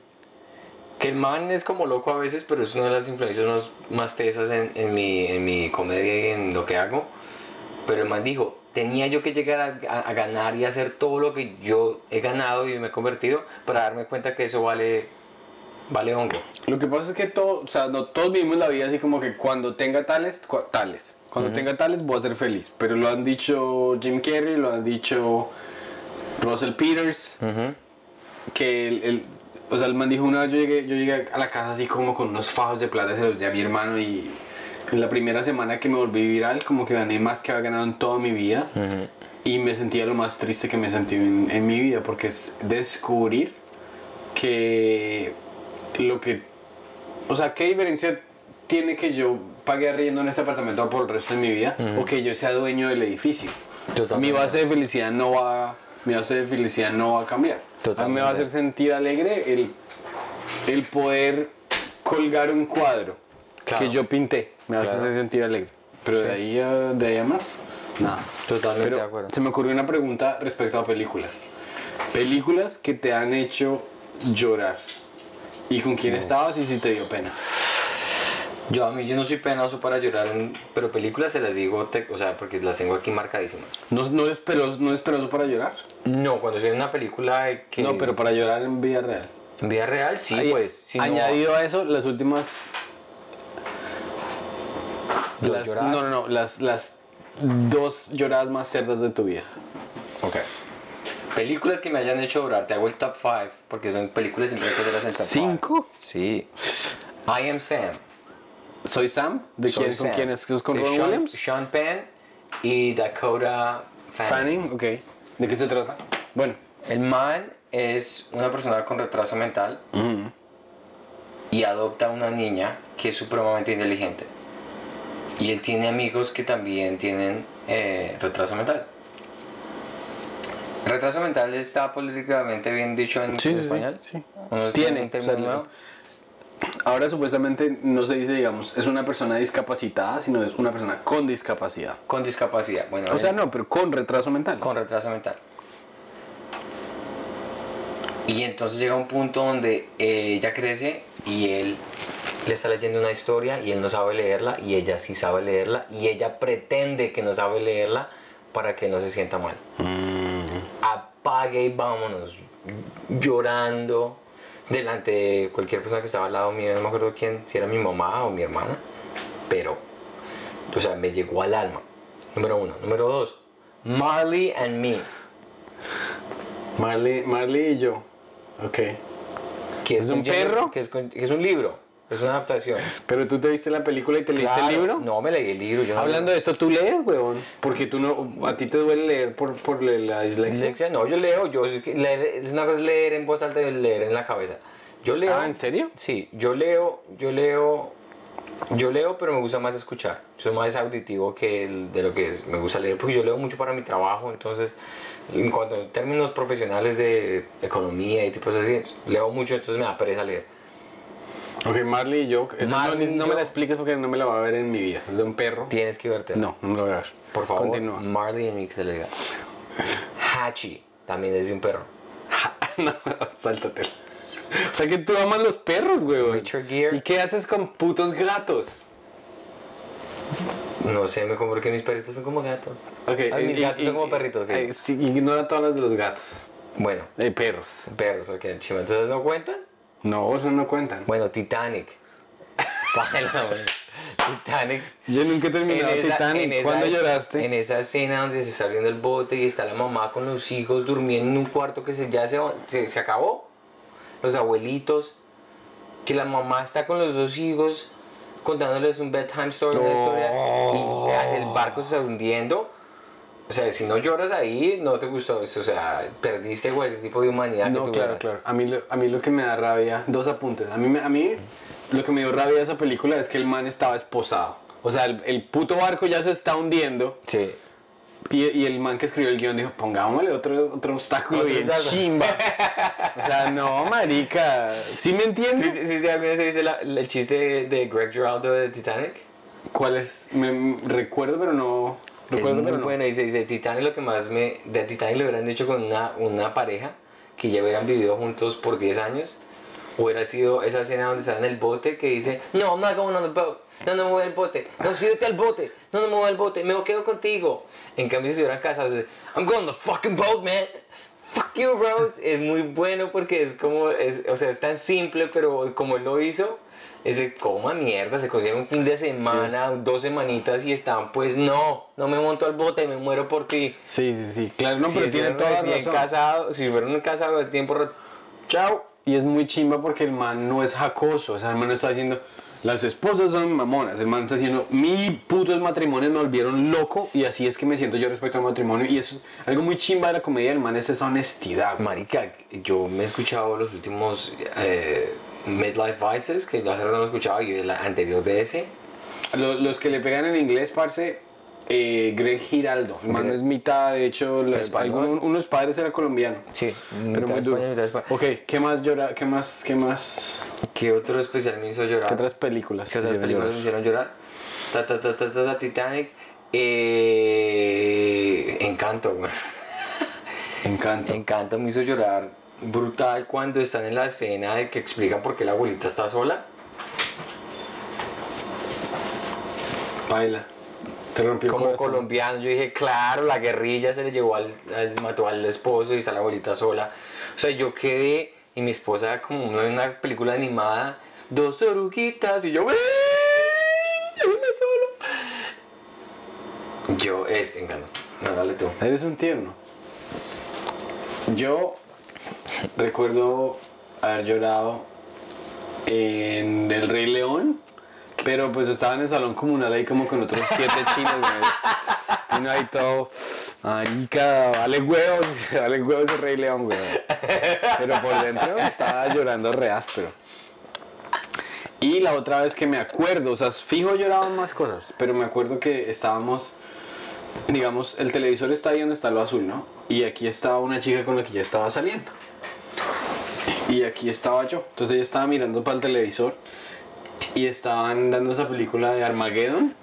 Que el man es como loco a veces, pero es una de las influencias más, más tesas en, en, mi, en mi comedia y en lo que hago. Pero el man dijo, tenía yo que llegar a, a- a ganar y hacer todo lo que yo he ganado y me he convertido para darme cuenta que eso vale vale hongo. Lo que pasa es que todo, o sea, no todos vivimos la vida así como que cuando tenga tales, tales. Cuando tenga tales voy a ser feliz. Pero lo han dicho Jim Carrey, lo han dicho Russell Peters, que el, el- o sea, el man dijo una vez, yo llegué, yo llegué a la casa así como con unos fajos de plata, se los di a mi hermano y en la primera semana que me volví viral como que gané más que había ganado en toda mi vida. Y me sentía lo más triste que me sentí en, en mi vida porque es descubrir que lo que o sea, ¿qué diferencia tiene que yo pague arriendo en este apartamento por el resto de mi vida o que yo sea dueño del edificio? Mi base de felicidad no va, mi base de felicidad no va a cambiar. Totalmente. Me va a hacer sentir alegre el, el poder colgar un cuadro Claro. que yo pinté. Me va a hacer sentir alegre. Pero de ahí a, de ahí a más, nada. Totalmente de acuerdo. se me ocurrió una pregunta respecto a películas. Películas que te han hecho llorar. ¿Y con quién estabas y si te dio pena? Yo a mí yo no soy penoso para llorar, en- pero películas se las digo, te- o sea, porque las tengo aquí marcadísimas. ¿No, no, es, peroso, ¿No es peroso para llorar? No, cuando estoy en una película que No, pero para llorar en vida real. en vida real sí, Ahí, pues. Si no- añadido a eso, las últimas. ¿Dos las- no, no, no. Las, las dos lloradas más cerdas de tu vida. Ok. Películas que me hayan hecho llorar, te hago el top 5, porque son películas siempre que en top ¿Cinco? five. Sí. I Am Sam. ¿Soy Sam? ¿De Soy quién, ¿Con Sam. quién es? ¿Es con Ron Sean, Williams? Sean Penn y Dakota Fanning. Fanning, ok. ¿De qué se trata? Bueno. El man es una persona con retraso mental y adopta a una niña que es supremamente inteligente. Y él tiene amigos que también tienen eh, retraso mental. Retraso mental está políticamente bien dicho en, Sí, en sí, sí, español. sí. ¿O no es Tiene, un término o sea, nuevo? Ahora supuestamente no se dice, digamos, es una persona discapacitada, sino es una persona con discapacidad. Con discapacidad. Bueno, O sea, él- no, pero con retraso mental. con retraso mental. Y entonces llega un punto donde eh, ella crece y él le está leyendo una historia y él no sabe leerla y ella sí sabe leerla y ella pretende que no sabe leerla para que no se sienta mal. Apague y vámonos llorando delante de cualquier persona que estaba al lado mío, no me acuerdo quién, si era mi mamá o mi hermana, pero, o sea, me llegó al alma. Número uno. Número dos, Marley and Me. Marley, Marley y yo. Ok. que es, ¿Es con un perro? Que es, que es un libro, es una adaptación. Pero tú te viste la película y te leíste el libro. No, me leí el libro. Yo no Hablando de esto, ¿tú lees, huevón? Porque tú no, a ti te duele leer por, por la dislexia. Dislexia, no, yo leo, yo leer, es una cosa es leer en voz alta y leer en la cabeza. Yo leo. Ah, ¿en serio? Sí, yo leo, yo leo, yo leo, pero me gusta más escuchar. Soy más auditivo que el- de lo que es. Me gusta leer porque yo leo mucho para mi trabajo, entonces, en cuanto a términos profesionales de economía y tipos así, leo mucho, entonces me da pereza leer. Ok, Marley y yo. esa Marley no, y no me la expliques porque no me la va a ver en mi vida. Es de un perro. Tienes que verte. No, no me lo voy a ver. Por favor, Continúa. Marley and que se le diga. Hachi, también es de un perro. *laughs* no, sáltatela. O sea que tú amas los perros, huevón. Richard Gere. ¿Y qué haces con putos gatos? No sé, me como que mis perritos son como gatos. Ok, Ah, mis y- gatos y- son como y- perritos. ¿qué? ay, sí, ignora todas las de los gatos. Bueno, Hay perros. perros, ok, chima. ¿Entonces no cuentan? No, esos no cuentan. Bueno, Titanic. *laughs* Págala. Titanic. Yo nunca he terminado En esa- Titanic. en esa- ¿Cuándo lloraste? En esa escena donde se está abriendo el bote y está la mamá con los hijos durmiendo en un cuarto que se, ya se, se, se acabó. Los abuelitos. Que la mamá está con los dos hijos contándoles un bedtime story, una historia, y el barco se está hundiendo. O sea, si no lloras ahí, no te gustó eso. O sea, perdiste cualquier tipo de humanidad No, claro, claro. A mí, lo- a mí lo que me da rabia, dos apuntes. A mí, a mí lo que me dio rabia de esa película es que el man estaba esposado. O sea, el, el puto barco ya se está hundiendo Sí. y, y el man que escribió el guion dijo, pongámosle otro, otro obstáculo Otro bien chimba. o sea, no, marica. ¿Sí me entiendes? ¿Sí, sí, sí, vez viste la- el chiste de, de Greg Giraldo de Titanic? ¿Cuál es? Me- recuerdo, pero no... Recuerdo, es muy no. bueno. Dice, dice, Titanic lo que más me... De Titanic lo hubieran dicho con una, una pareja que ya hubieran vivido juntos por 10 años. Hubiera sido esa escena donde están en el bote que dice, no, I'm not going on the boat. No, no me voy al bote. No, súbete al bote. No, no me voy al bote. Me quedo contigo. En cambio, si se hubieran casado, dice, I'm going on the fucking boat, man. fuck you, bros, es muy bueno porque es como, es, o sea, es tan simple, pero como él lo hizo, ese coma mierda, se cocieron un fin de semana, dos semanitas y están, pues no, no me monto al bote me muero por ti. Sí, sí, sí. Claro, no, si pero tiene toda la recién razón. casado, si fueron casados el tiempo, chao. Y es muy chimba porque el man no es jacoso, o sea, el man no está diciendo, las esposas son mamonas, el man está diciendo, mi putos matrimonios me volvieron loco y así es que me siento yo respecto al matrimonio y eso es algo muy chimba de la comedia del man es esa honestidad. Marica, yo me he escuchado los últimos eh, Midlife Vices, que hace rato no escuchaba, y el anterior de ese. Lo- Los, que le pegan en inglés, parce, eh, Greg Giraldo, el man es mitad, de hecho, la- ¿Español? algún- uno de los padres era colombiano. Sí, Pero muy duro. Ok, ¿qué más llora? ¿Qué más? ¿Qué más? ¿Qué otro especial me hizo llorar? ¿Qué otras películas? ¿Qué otras películas llorar? me hicieron llorar? Ta, ta, ta, ta, ta, ta, Titanic. Eh, Encanto, güey. Encanto. Encanto me hizo llorar brutal cuando están en la escena de que explican por qué la abuelita está sola. Baila. Te rompió Como corazón. colombiano, yo dije, claro, la guerrilla se le llevó al, al- mató al esposo y está la abuelita sola. O sea, yo quedé y mi esposa como una, una película animada, dos oruguitas y yo, ¡Ven! ¡Déjame solo! Yo, este, encanto. No, dale tú. Eres un tierno. Yo recuerdo haber llorado en El Rey León, pero pues estaba en el salón comunal ahí como con otros siete chinos, güey. Y no ahí todo, marica, vale huevos, *laughs* vale huevos el Rey León, güey. Pero por dentro estaba llorando re áspero. Y la otra vez que me acuerdo, o sea, fijo lloraban más cosas, pero me acuerdo que estábamos digamos, el televisor está ahí donde está lo azul, ¿no? Y aquí estaba una chica con la que ya estaba saliendo. Y aquí estaba yo. Entonces ella estaba mirando para el televisor y estaban dando esa película de Armageddon.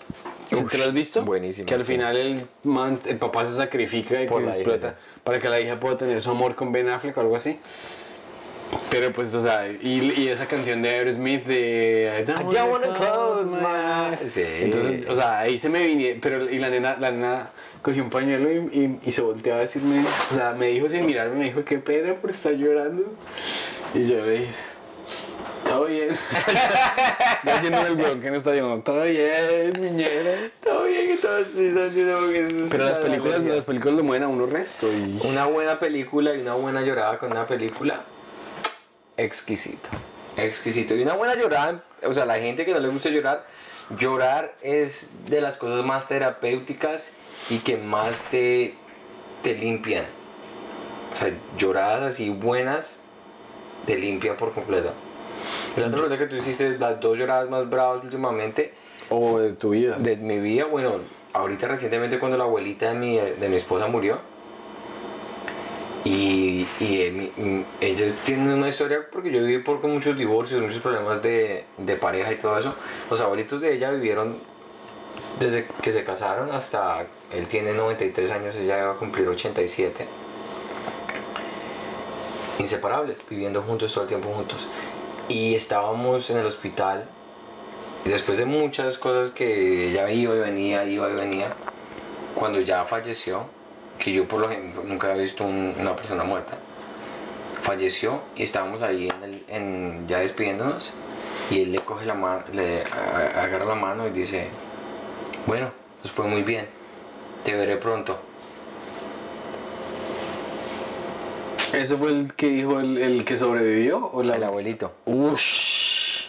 ¿Sí Ush, ¿Te lo has visto? buenísima, Que al sí. final el, man- el papá se sacrifica y Por que la hija, explota sí. para que la hija pueda tener su amor con Ben Affleck o algo así. Pero pues, o sea, y, y esa canción de Aerosmith de I don't, I don't wanna close my eyes. eyes. Sí. Entonces, o sea, ahí se me vine, pero y la nena, la nena cogió un pañuelo y, y, y se volteó a decirme, o sea, me dijo sin mirarme, me dijo, qué pena por estar llorando. Y yo le dije, todo bien. *laughs* Haciendo el weón que no está diciendo, todo bien, niñera. Todo bien que todo así, es Pero las películas, las películas lo mueven a uno resto y... Una buena película y una buena llorada con una película exquisito. Exquisito. Y una buena llorada, o sea, la gente que no le gusta llorar, llorar es de las cosas más terapéuticas y que más te, te limpian. O sea, lloradas así buenas te limpian por completo. La otra pregunta que tú hiciste, las dos lloradas más bravas últimamente, O de tu vida. de mi vida, bueno, ahorita recientemente cuando la abuelita de mi, de mi esposa murió, y, y eh, ellos tienen una historia, porque yo viví por muchos divorcios, muchos problemas de, de pareja y todo eso, los abuelitos de ella vivieron desde que se casaron hasta, él tiene 93 años, ella va a cumplir 87, inseparables, viviendo juntos todo el tiempo juntos. Y estábamos en el hospital y después de muchas cosas que ella iba y venía, iba y venía, cuando ya falleció, que yo por lo ejemplo nunca había visto un- una persona muerta, falleció y estábamos ahí en el- en- ya despidiéndonos y él le coge la mano, le a- agarra la mano y dice, bueno, pues fue muy bien, te veré pronto. ¿Ese fue el que dijo el, el que sobrevivió? ¿O la... El abuelito. Ush.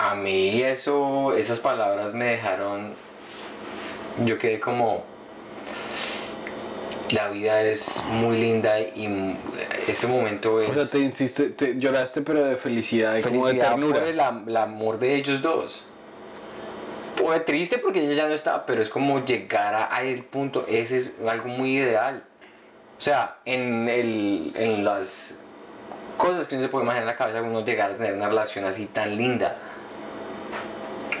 A mí eso, esas palabras me dejaron, yo quedé como, la vida es muy linda y este momento es O sea, te insiste, te lloraste pero de felicidad y como de felicidad ternura. por el, am- el amor de ellos dos. Pues triste porque ella ya no está, pero es como llegar a, a el punto, ese es algo muy ideal. O sea, en, el, en las cosas que uno se puede imaginar en la cabeza, uno llegar a tener una relación así tan linda.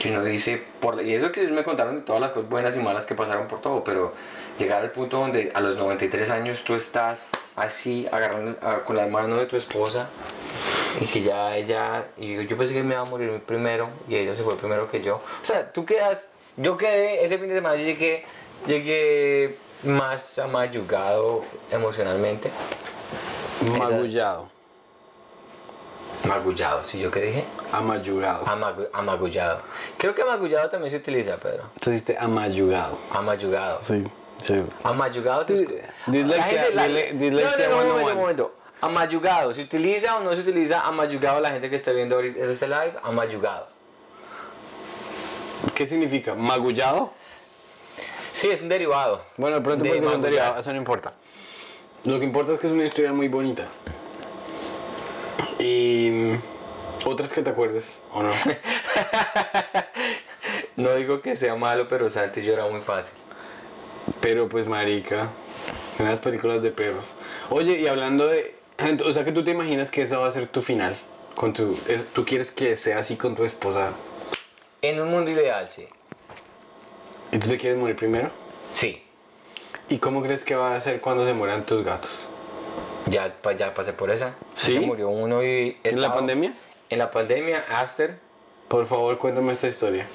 Que uno dice, por, y eso que ellos me contaron de todas las cosas buenas y malas que pasaron por todo, pero llegar al punto donde a los 93 años tú estás así, agarrando con la mano de tu esposa, y que ya ella, y yo, pensé que me iba a morir primero, y ella se fue primero que yo. O sea, tú quedas, yo quedé, ese fin de semana llegué, llegué más amayugado emocionalmente. Magullado. Magullado, ¿sí yo qué dije? Amayugado. Amagu- amagullado. Creo que amagullado también se utiliza, Pedro. Tú dijiste amayugado. Amayugado. Sí, sí. Amayugado se dislexia- dislexia no, no, no, un 101. momento. Amayugado, ¿se utiliza o no se utiliza amayugado la gente que está viendo ahorita este live? Amayugado. ¿Qué significa? ¿Magullado? Sí, es un derivado. Bueno, de pronto De porque es un derivado, eso no importa. Lo que importa es que es una historia muy bonita. Y otras que te acuerdes, ¿o no? *laughs* No digo que sea malo, pero Santi llora muy fácil. Pero pues marica, en las películas de perros. Oye, y hablando de... O sea que tú te imaginas que esa va a ser tu final. Con tu, es- tú quieres que sea así con tu esposa. En un mundo ideal, sí. ¿Y tú te quieres morir primero? Sí. ¿Y cómo crees que va a ser cuando se mueran tus gatos? Ya, ya pasé por esa. ¿Sí? Se murió uno y... ¿En la pandemia? En la pandemia, Aster. Por favor, cuéntame esta historia.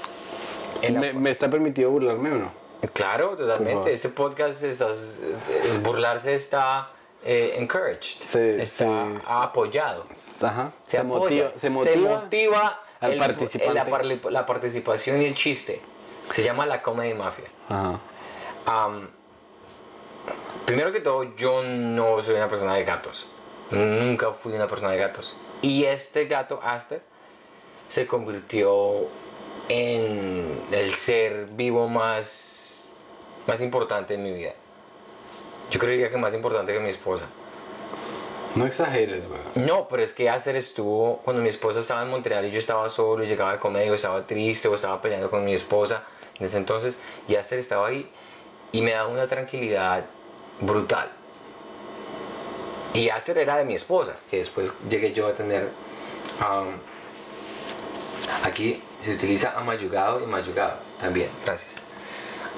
En la- ¿Me, me está permitido burlarme o no? Claro, totalmente. Este podcast, estás, es burlarse está eh, encouraged. Sí, está apoyado. Ajá. Se, Se, motiva, apoya, se motiva. el- al el- participante. la, parli- la participación y el chiste. Se llama la comedy mafia. Ajá. Am, primero que todo, yo no soy una persona de gatos. Nunca fui una persona de gatos. Y este gato, Aster, se convirtió en el ser vivo más, más importante en mi vida. Yo creería que más importante que mi esposa. No exageres, weón. No, pero es que Aster estuvo cuando mi esposa estaba en Montreal y yo estaba solo y llegaba de comer o estaba triste o estaba peleando con mi esposa ese entonces y Aster estaba ahí y me daba una tranquilidad brutal. Y Aster era de mi esposa, que después llegué yo a tener... um, aquí se utiliza amayugado y mayugado también, gracias.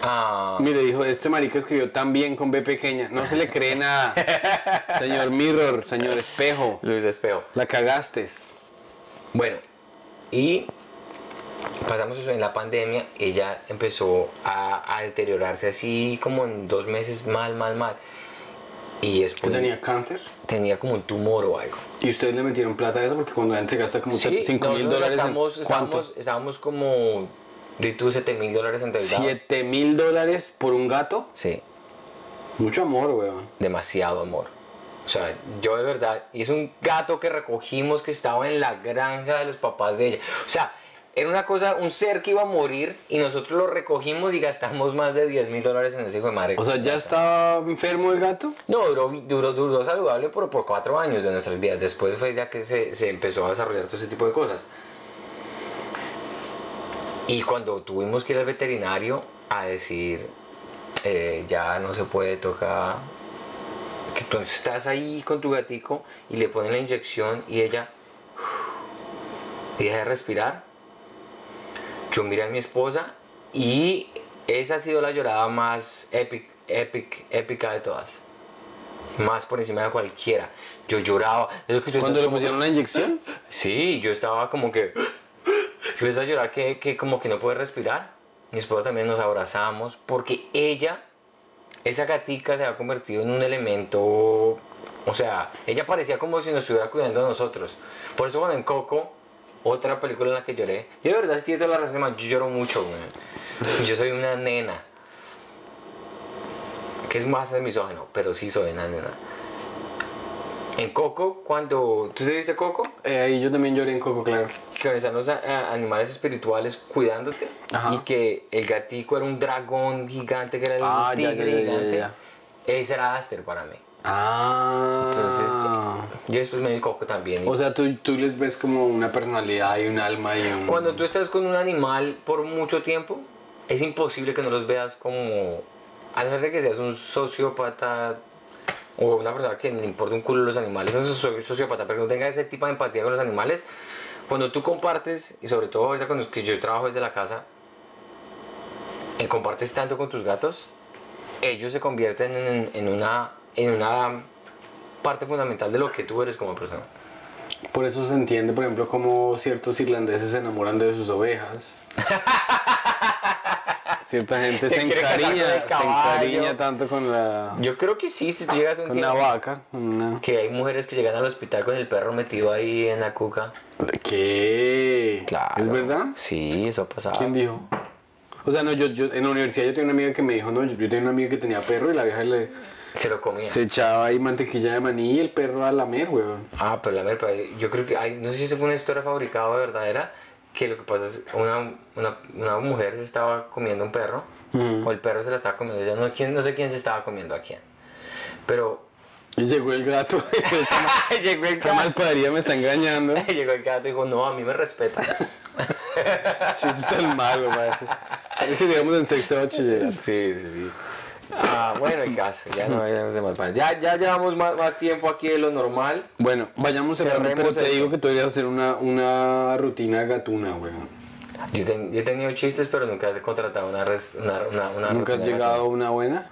Ah, Mire, dijo, este marica escribió tan bien con B pequeña. No se le cree nada. *laughs* señor Mirror, señor Espejo. Luis Espejo. La cagaste. Bueno, y pasamos eso en la pandemia, ella empezó a, a deteriorarse así como en dos meses mal, mal, mal. Y ¿Que después tenía cáncer? tenía como un tumor o algo. ¿Y ustedes le metieron plata a eso? Porque cuando la gente gasta como 5 mil dólares en... Estábamos, ¿Cuánto? estábamos, estábamos como, de tú, 7 mil dólares endeudados. 7 mil dólares por un gato. Sí, Mucho amor, weón. demasiado amor. O sea, yo de verdad, y es un gato que recogimos que estaba en la granja de los papás de ella. O sea, era una cosa, un ser que iba a morir y nosotros lo recogimos y gastamos más de 10 mil dólares en ese hijo de madre. O sea, ¿ya estaba enfermo el gato? No, duró, duró, duró saludable por, por cuatro años de nuestras vidas. Después fue ya que se, se empezó a desarrollar todo ese tipo de cosas. Y cuando tuvimos que ir al veterinario a decir, eh, ya no se puede tocar, que tú estás ahí con tu gatico y le ponen la inyección y ella deja de respirar. Yo miré a mi esposa y esa ha sido la llorada más epic, epic, épica de todas. Más por encima de cualquiera. Yo lloraba. Que tú ¿Cuándo le pusieron la inyección? *laughs* Sí, yo estaba como que. Yo empecé a llorar que, que como que no puede respirar. Mi esposa también nos abrazamos porque ella, esa gatica se ha convertido en un elemento. O sea, ella parecía como si nos estuviera cuidando de nosotros. Por eso cuando en Coco, otra película en la que lloré, yo de verdad, si tienes toda la razón, yo lloro mucho, güey. Yo soy una nena. Que es más misógeno, pero sí soy una nena. En Coco, cuando. ¿Tú te viste Coco? Eh, ahí yo también lloré en Coco, claro. que están los a- animales espirituales cuidándote Ajá. y que el gatico era un dragón gigante que era el Ah, tigre ya, ya, ya, gigante. Ese era Aster para mí. Ah. Entonces, yo después me di coco también. O sea, tú, tú les ves como una personalidad y un alma y un... Cuando tú estás con un animal por mucho tiempo, es imposible que no los veas como. A no ser de que seas un sociópata o una persona que le importa un culo los animales, es un sociópata, pero que no tenga ese tipo de empatía con los animales. Cuando tú compartes, y sobre todo ahorita con los que yo trabajo desde la casa, y compartes tanto con tus gatos, ellos se convierten en, en una, en una parte fundamental de lo que tú eres como persona. Por eso se entiende, por ejemplo, cómo ciertos irlandeses se enamoran de sus ovejas. *laughs* Cierta gente se, Se encariña, se encariña tanto con la, Yo creo que sí, si tú llegas a un con tiempo vaca. Una... que hay mujeres que llegan al hospital con el perro metido ahí en la cuca. ¿Qué? Claro. ¿Es verdad? Sí, eso pasaba. ¿Quién dijo? O sea, no, yo, yo en la universidad yo tenía una amiga que me dijo, no, yo, yo tenía una amiga que tenía perro y la vieja le, Se lo comía. se echaba ahí mantequilla de maní y el perro a lamer, weón. Ah, pero la verdad, yo creo que hay, no sé si eso fue una historia fabricada o verdadera, que lo que pasa es una, una, una mujer se estaba comiendo un perro, Mm. o el perro se la estaba comiendo, ella no, quién, no sé quién se estaba comiendo a quién. Pero Y llegó el gato, *laughs* esta *laughs* llegó el gato, malparía me está engañando. *laughs* llegó el gato y dijo, no, a mí me respeta. Sí, es tan malo, parece. Es que llegamos en sexto bachillerato. Sí, sí, sí. Ah, bueno, el caso, ya no vayamos de más Ya, ya llevamos más, más tiempo aquí de lo normal. Bueno, vayamos cerrando, pero te digo que tú deberías hacer una, una rutina gatuna, weón. Yo, ten- yo he tenido chistes, pero nunca he contratado una... res- una, una, una ¿Nunca has rutina llegado a una buena?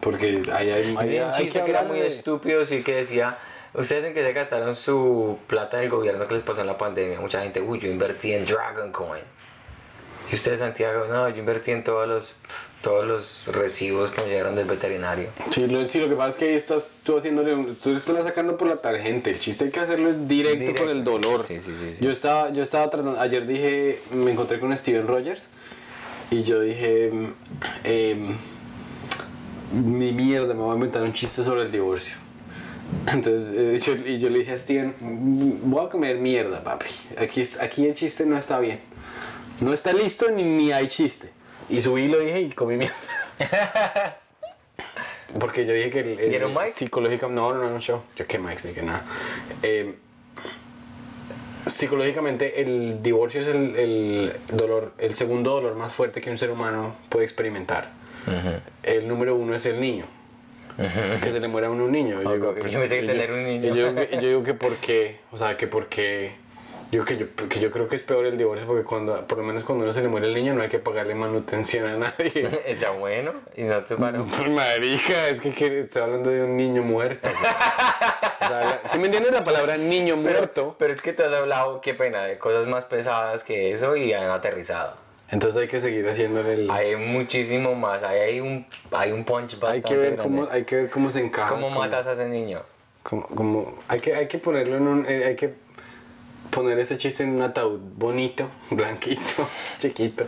Porque ahí hay, un hay chiste que era hablar muy de- estúpido, sí que decía, ustedes en que se gastaron su plata del gobierno que les pasó en la pandemia, mucha gente, uy, yo invertí en Dragon Coin. Y ustedes, Santiago, no, yo invertí en todos los, todos los recibos que me llegaron del veterinario. Sí lo, sí, lo que pasa es que ahí estás tú haciéndole, tú estás sacando por la tarjeta. El chiste hay que hacerlo es directo, Directo, con el dolor. sí, sí, sí, sí. Yo estaba, yo estaba tratando, ayer dije, me encontré con Steven Rogers y yo dije, em, mi mierda, me voy a inventar un chiste sobre el divorcio. *laughs* Entonces, eh, yo, y yo le dije a Steven, "Mm, voy a comer mierda, papi. Aquí, aquí el chiste no está bien. No está listo ni, ni hay chiste. Y subí y lo dije y comí mierda. *laughs* Porque yo dije que el, el- ¿Vieron Mike? psicológica no, no, no, no, show. Yo qué Mike, ni que nada. Eh, psicológicamente el divorcio es el, el dolor, el segundo dolor más fuerte que un ser humano puede experimentar. El número uno es el niño. Que se le muera a uno un niño. Yo, digo, pues, Yo pensé que yo, yo digo que por qué, o sea, que por qué. Yo que, yo, que yo creo que es peor el divorcio porque cuando, por lo menos cuando uno se le muere el niño no hay que pagarle manutención a nadie. *laughs* Está bueno y no te paró. *laughs* Pues, Marica, es que, que estoy hablando de un niño muerto. güey. O sea, la- ¿sí me entiendes la palabra niño muerto? Pero es que te has hablado, qué pena, de cosas más pesadas que eso y han aterrizado. Entonces hay que seguir haciéndole el... Hay muchísimo más, hay, hay, un, hay un punch bastante Hay que ver grande. cómo, hay que ver cómo se encaja. ¿Cómo cómo- matas a ese niño? cómo- cómo- hay, que, hay que ponerlo en un... eh, hay que poner ese chiste en un ataúd bonito, *laughs* blanquito, *laughs* chiquito.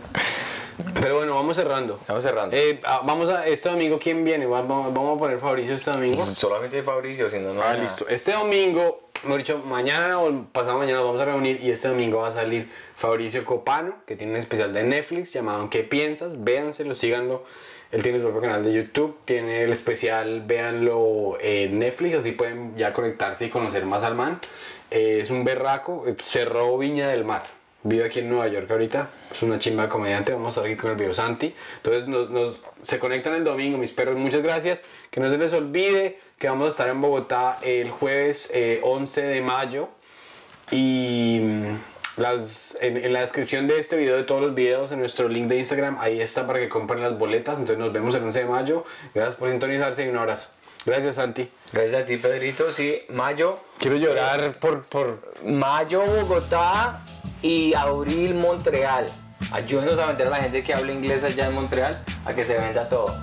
Pero bueno, vamos cerrando. Vamos cerrando. Eh, ah, vamos a... Este domingo, ¿quién viene? Va- Vamos, vamos a poner Fabricio este domingo. Solamente Fabricio, si no, no. Ah, listo. Este domingo, mejor dicho, mañana o pasado mañana nos vamos a reunir y este domingo va a salir Fabricio Copano, que tiene un especial de Netflix llamado ¿Qué piensas? Véanselo, síganlo. Él tiene su propio canal de YouTube, tiene el especial, véanlo en Netflix, así pueden ya conectarse y conocer más al man. Eh, es un berraco, eh, cerró Viña del Mar. Vive aquí en Nueva York ahorita, es una chimba de comediante, vamos a estar aquí con el video Santi. Entonces nos, nos- se conectan el domingo, mis perros, muchas gracias. Que no se les olvide que vamos a estar en Bogotá el jueves eh, 11 de mayo. Y mm, las, en, en la descripción de este video, de todos los videos, en nuestro link de Instagram, ahí está para que compren las boletas. Entonces nos vemos el 11 de mayo. Gracias por sintonizarse y un abrazo. Gracias, Santi. Gracias a ti, Pedrito. Sí, mayo. Quiero llorar por... por... Mayo, Bogotá y abril, Montreal. Ayúdenos a vender a la gente que habla inglés allá en Montreal a que se venda todo.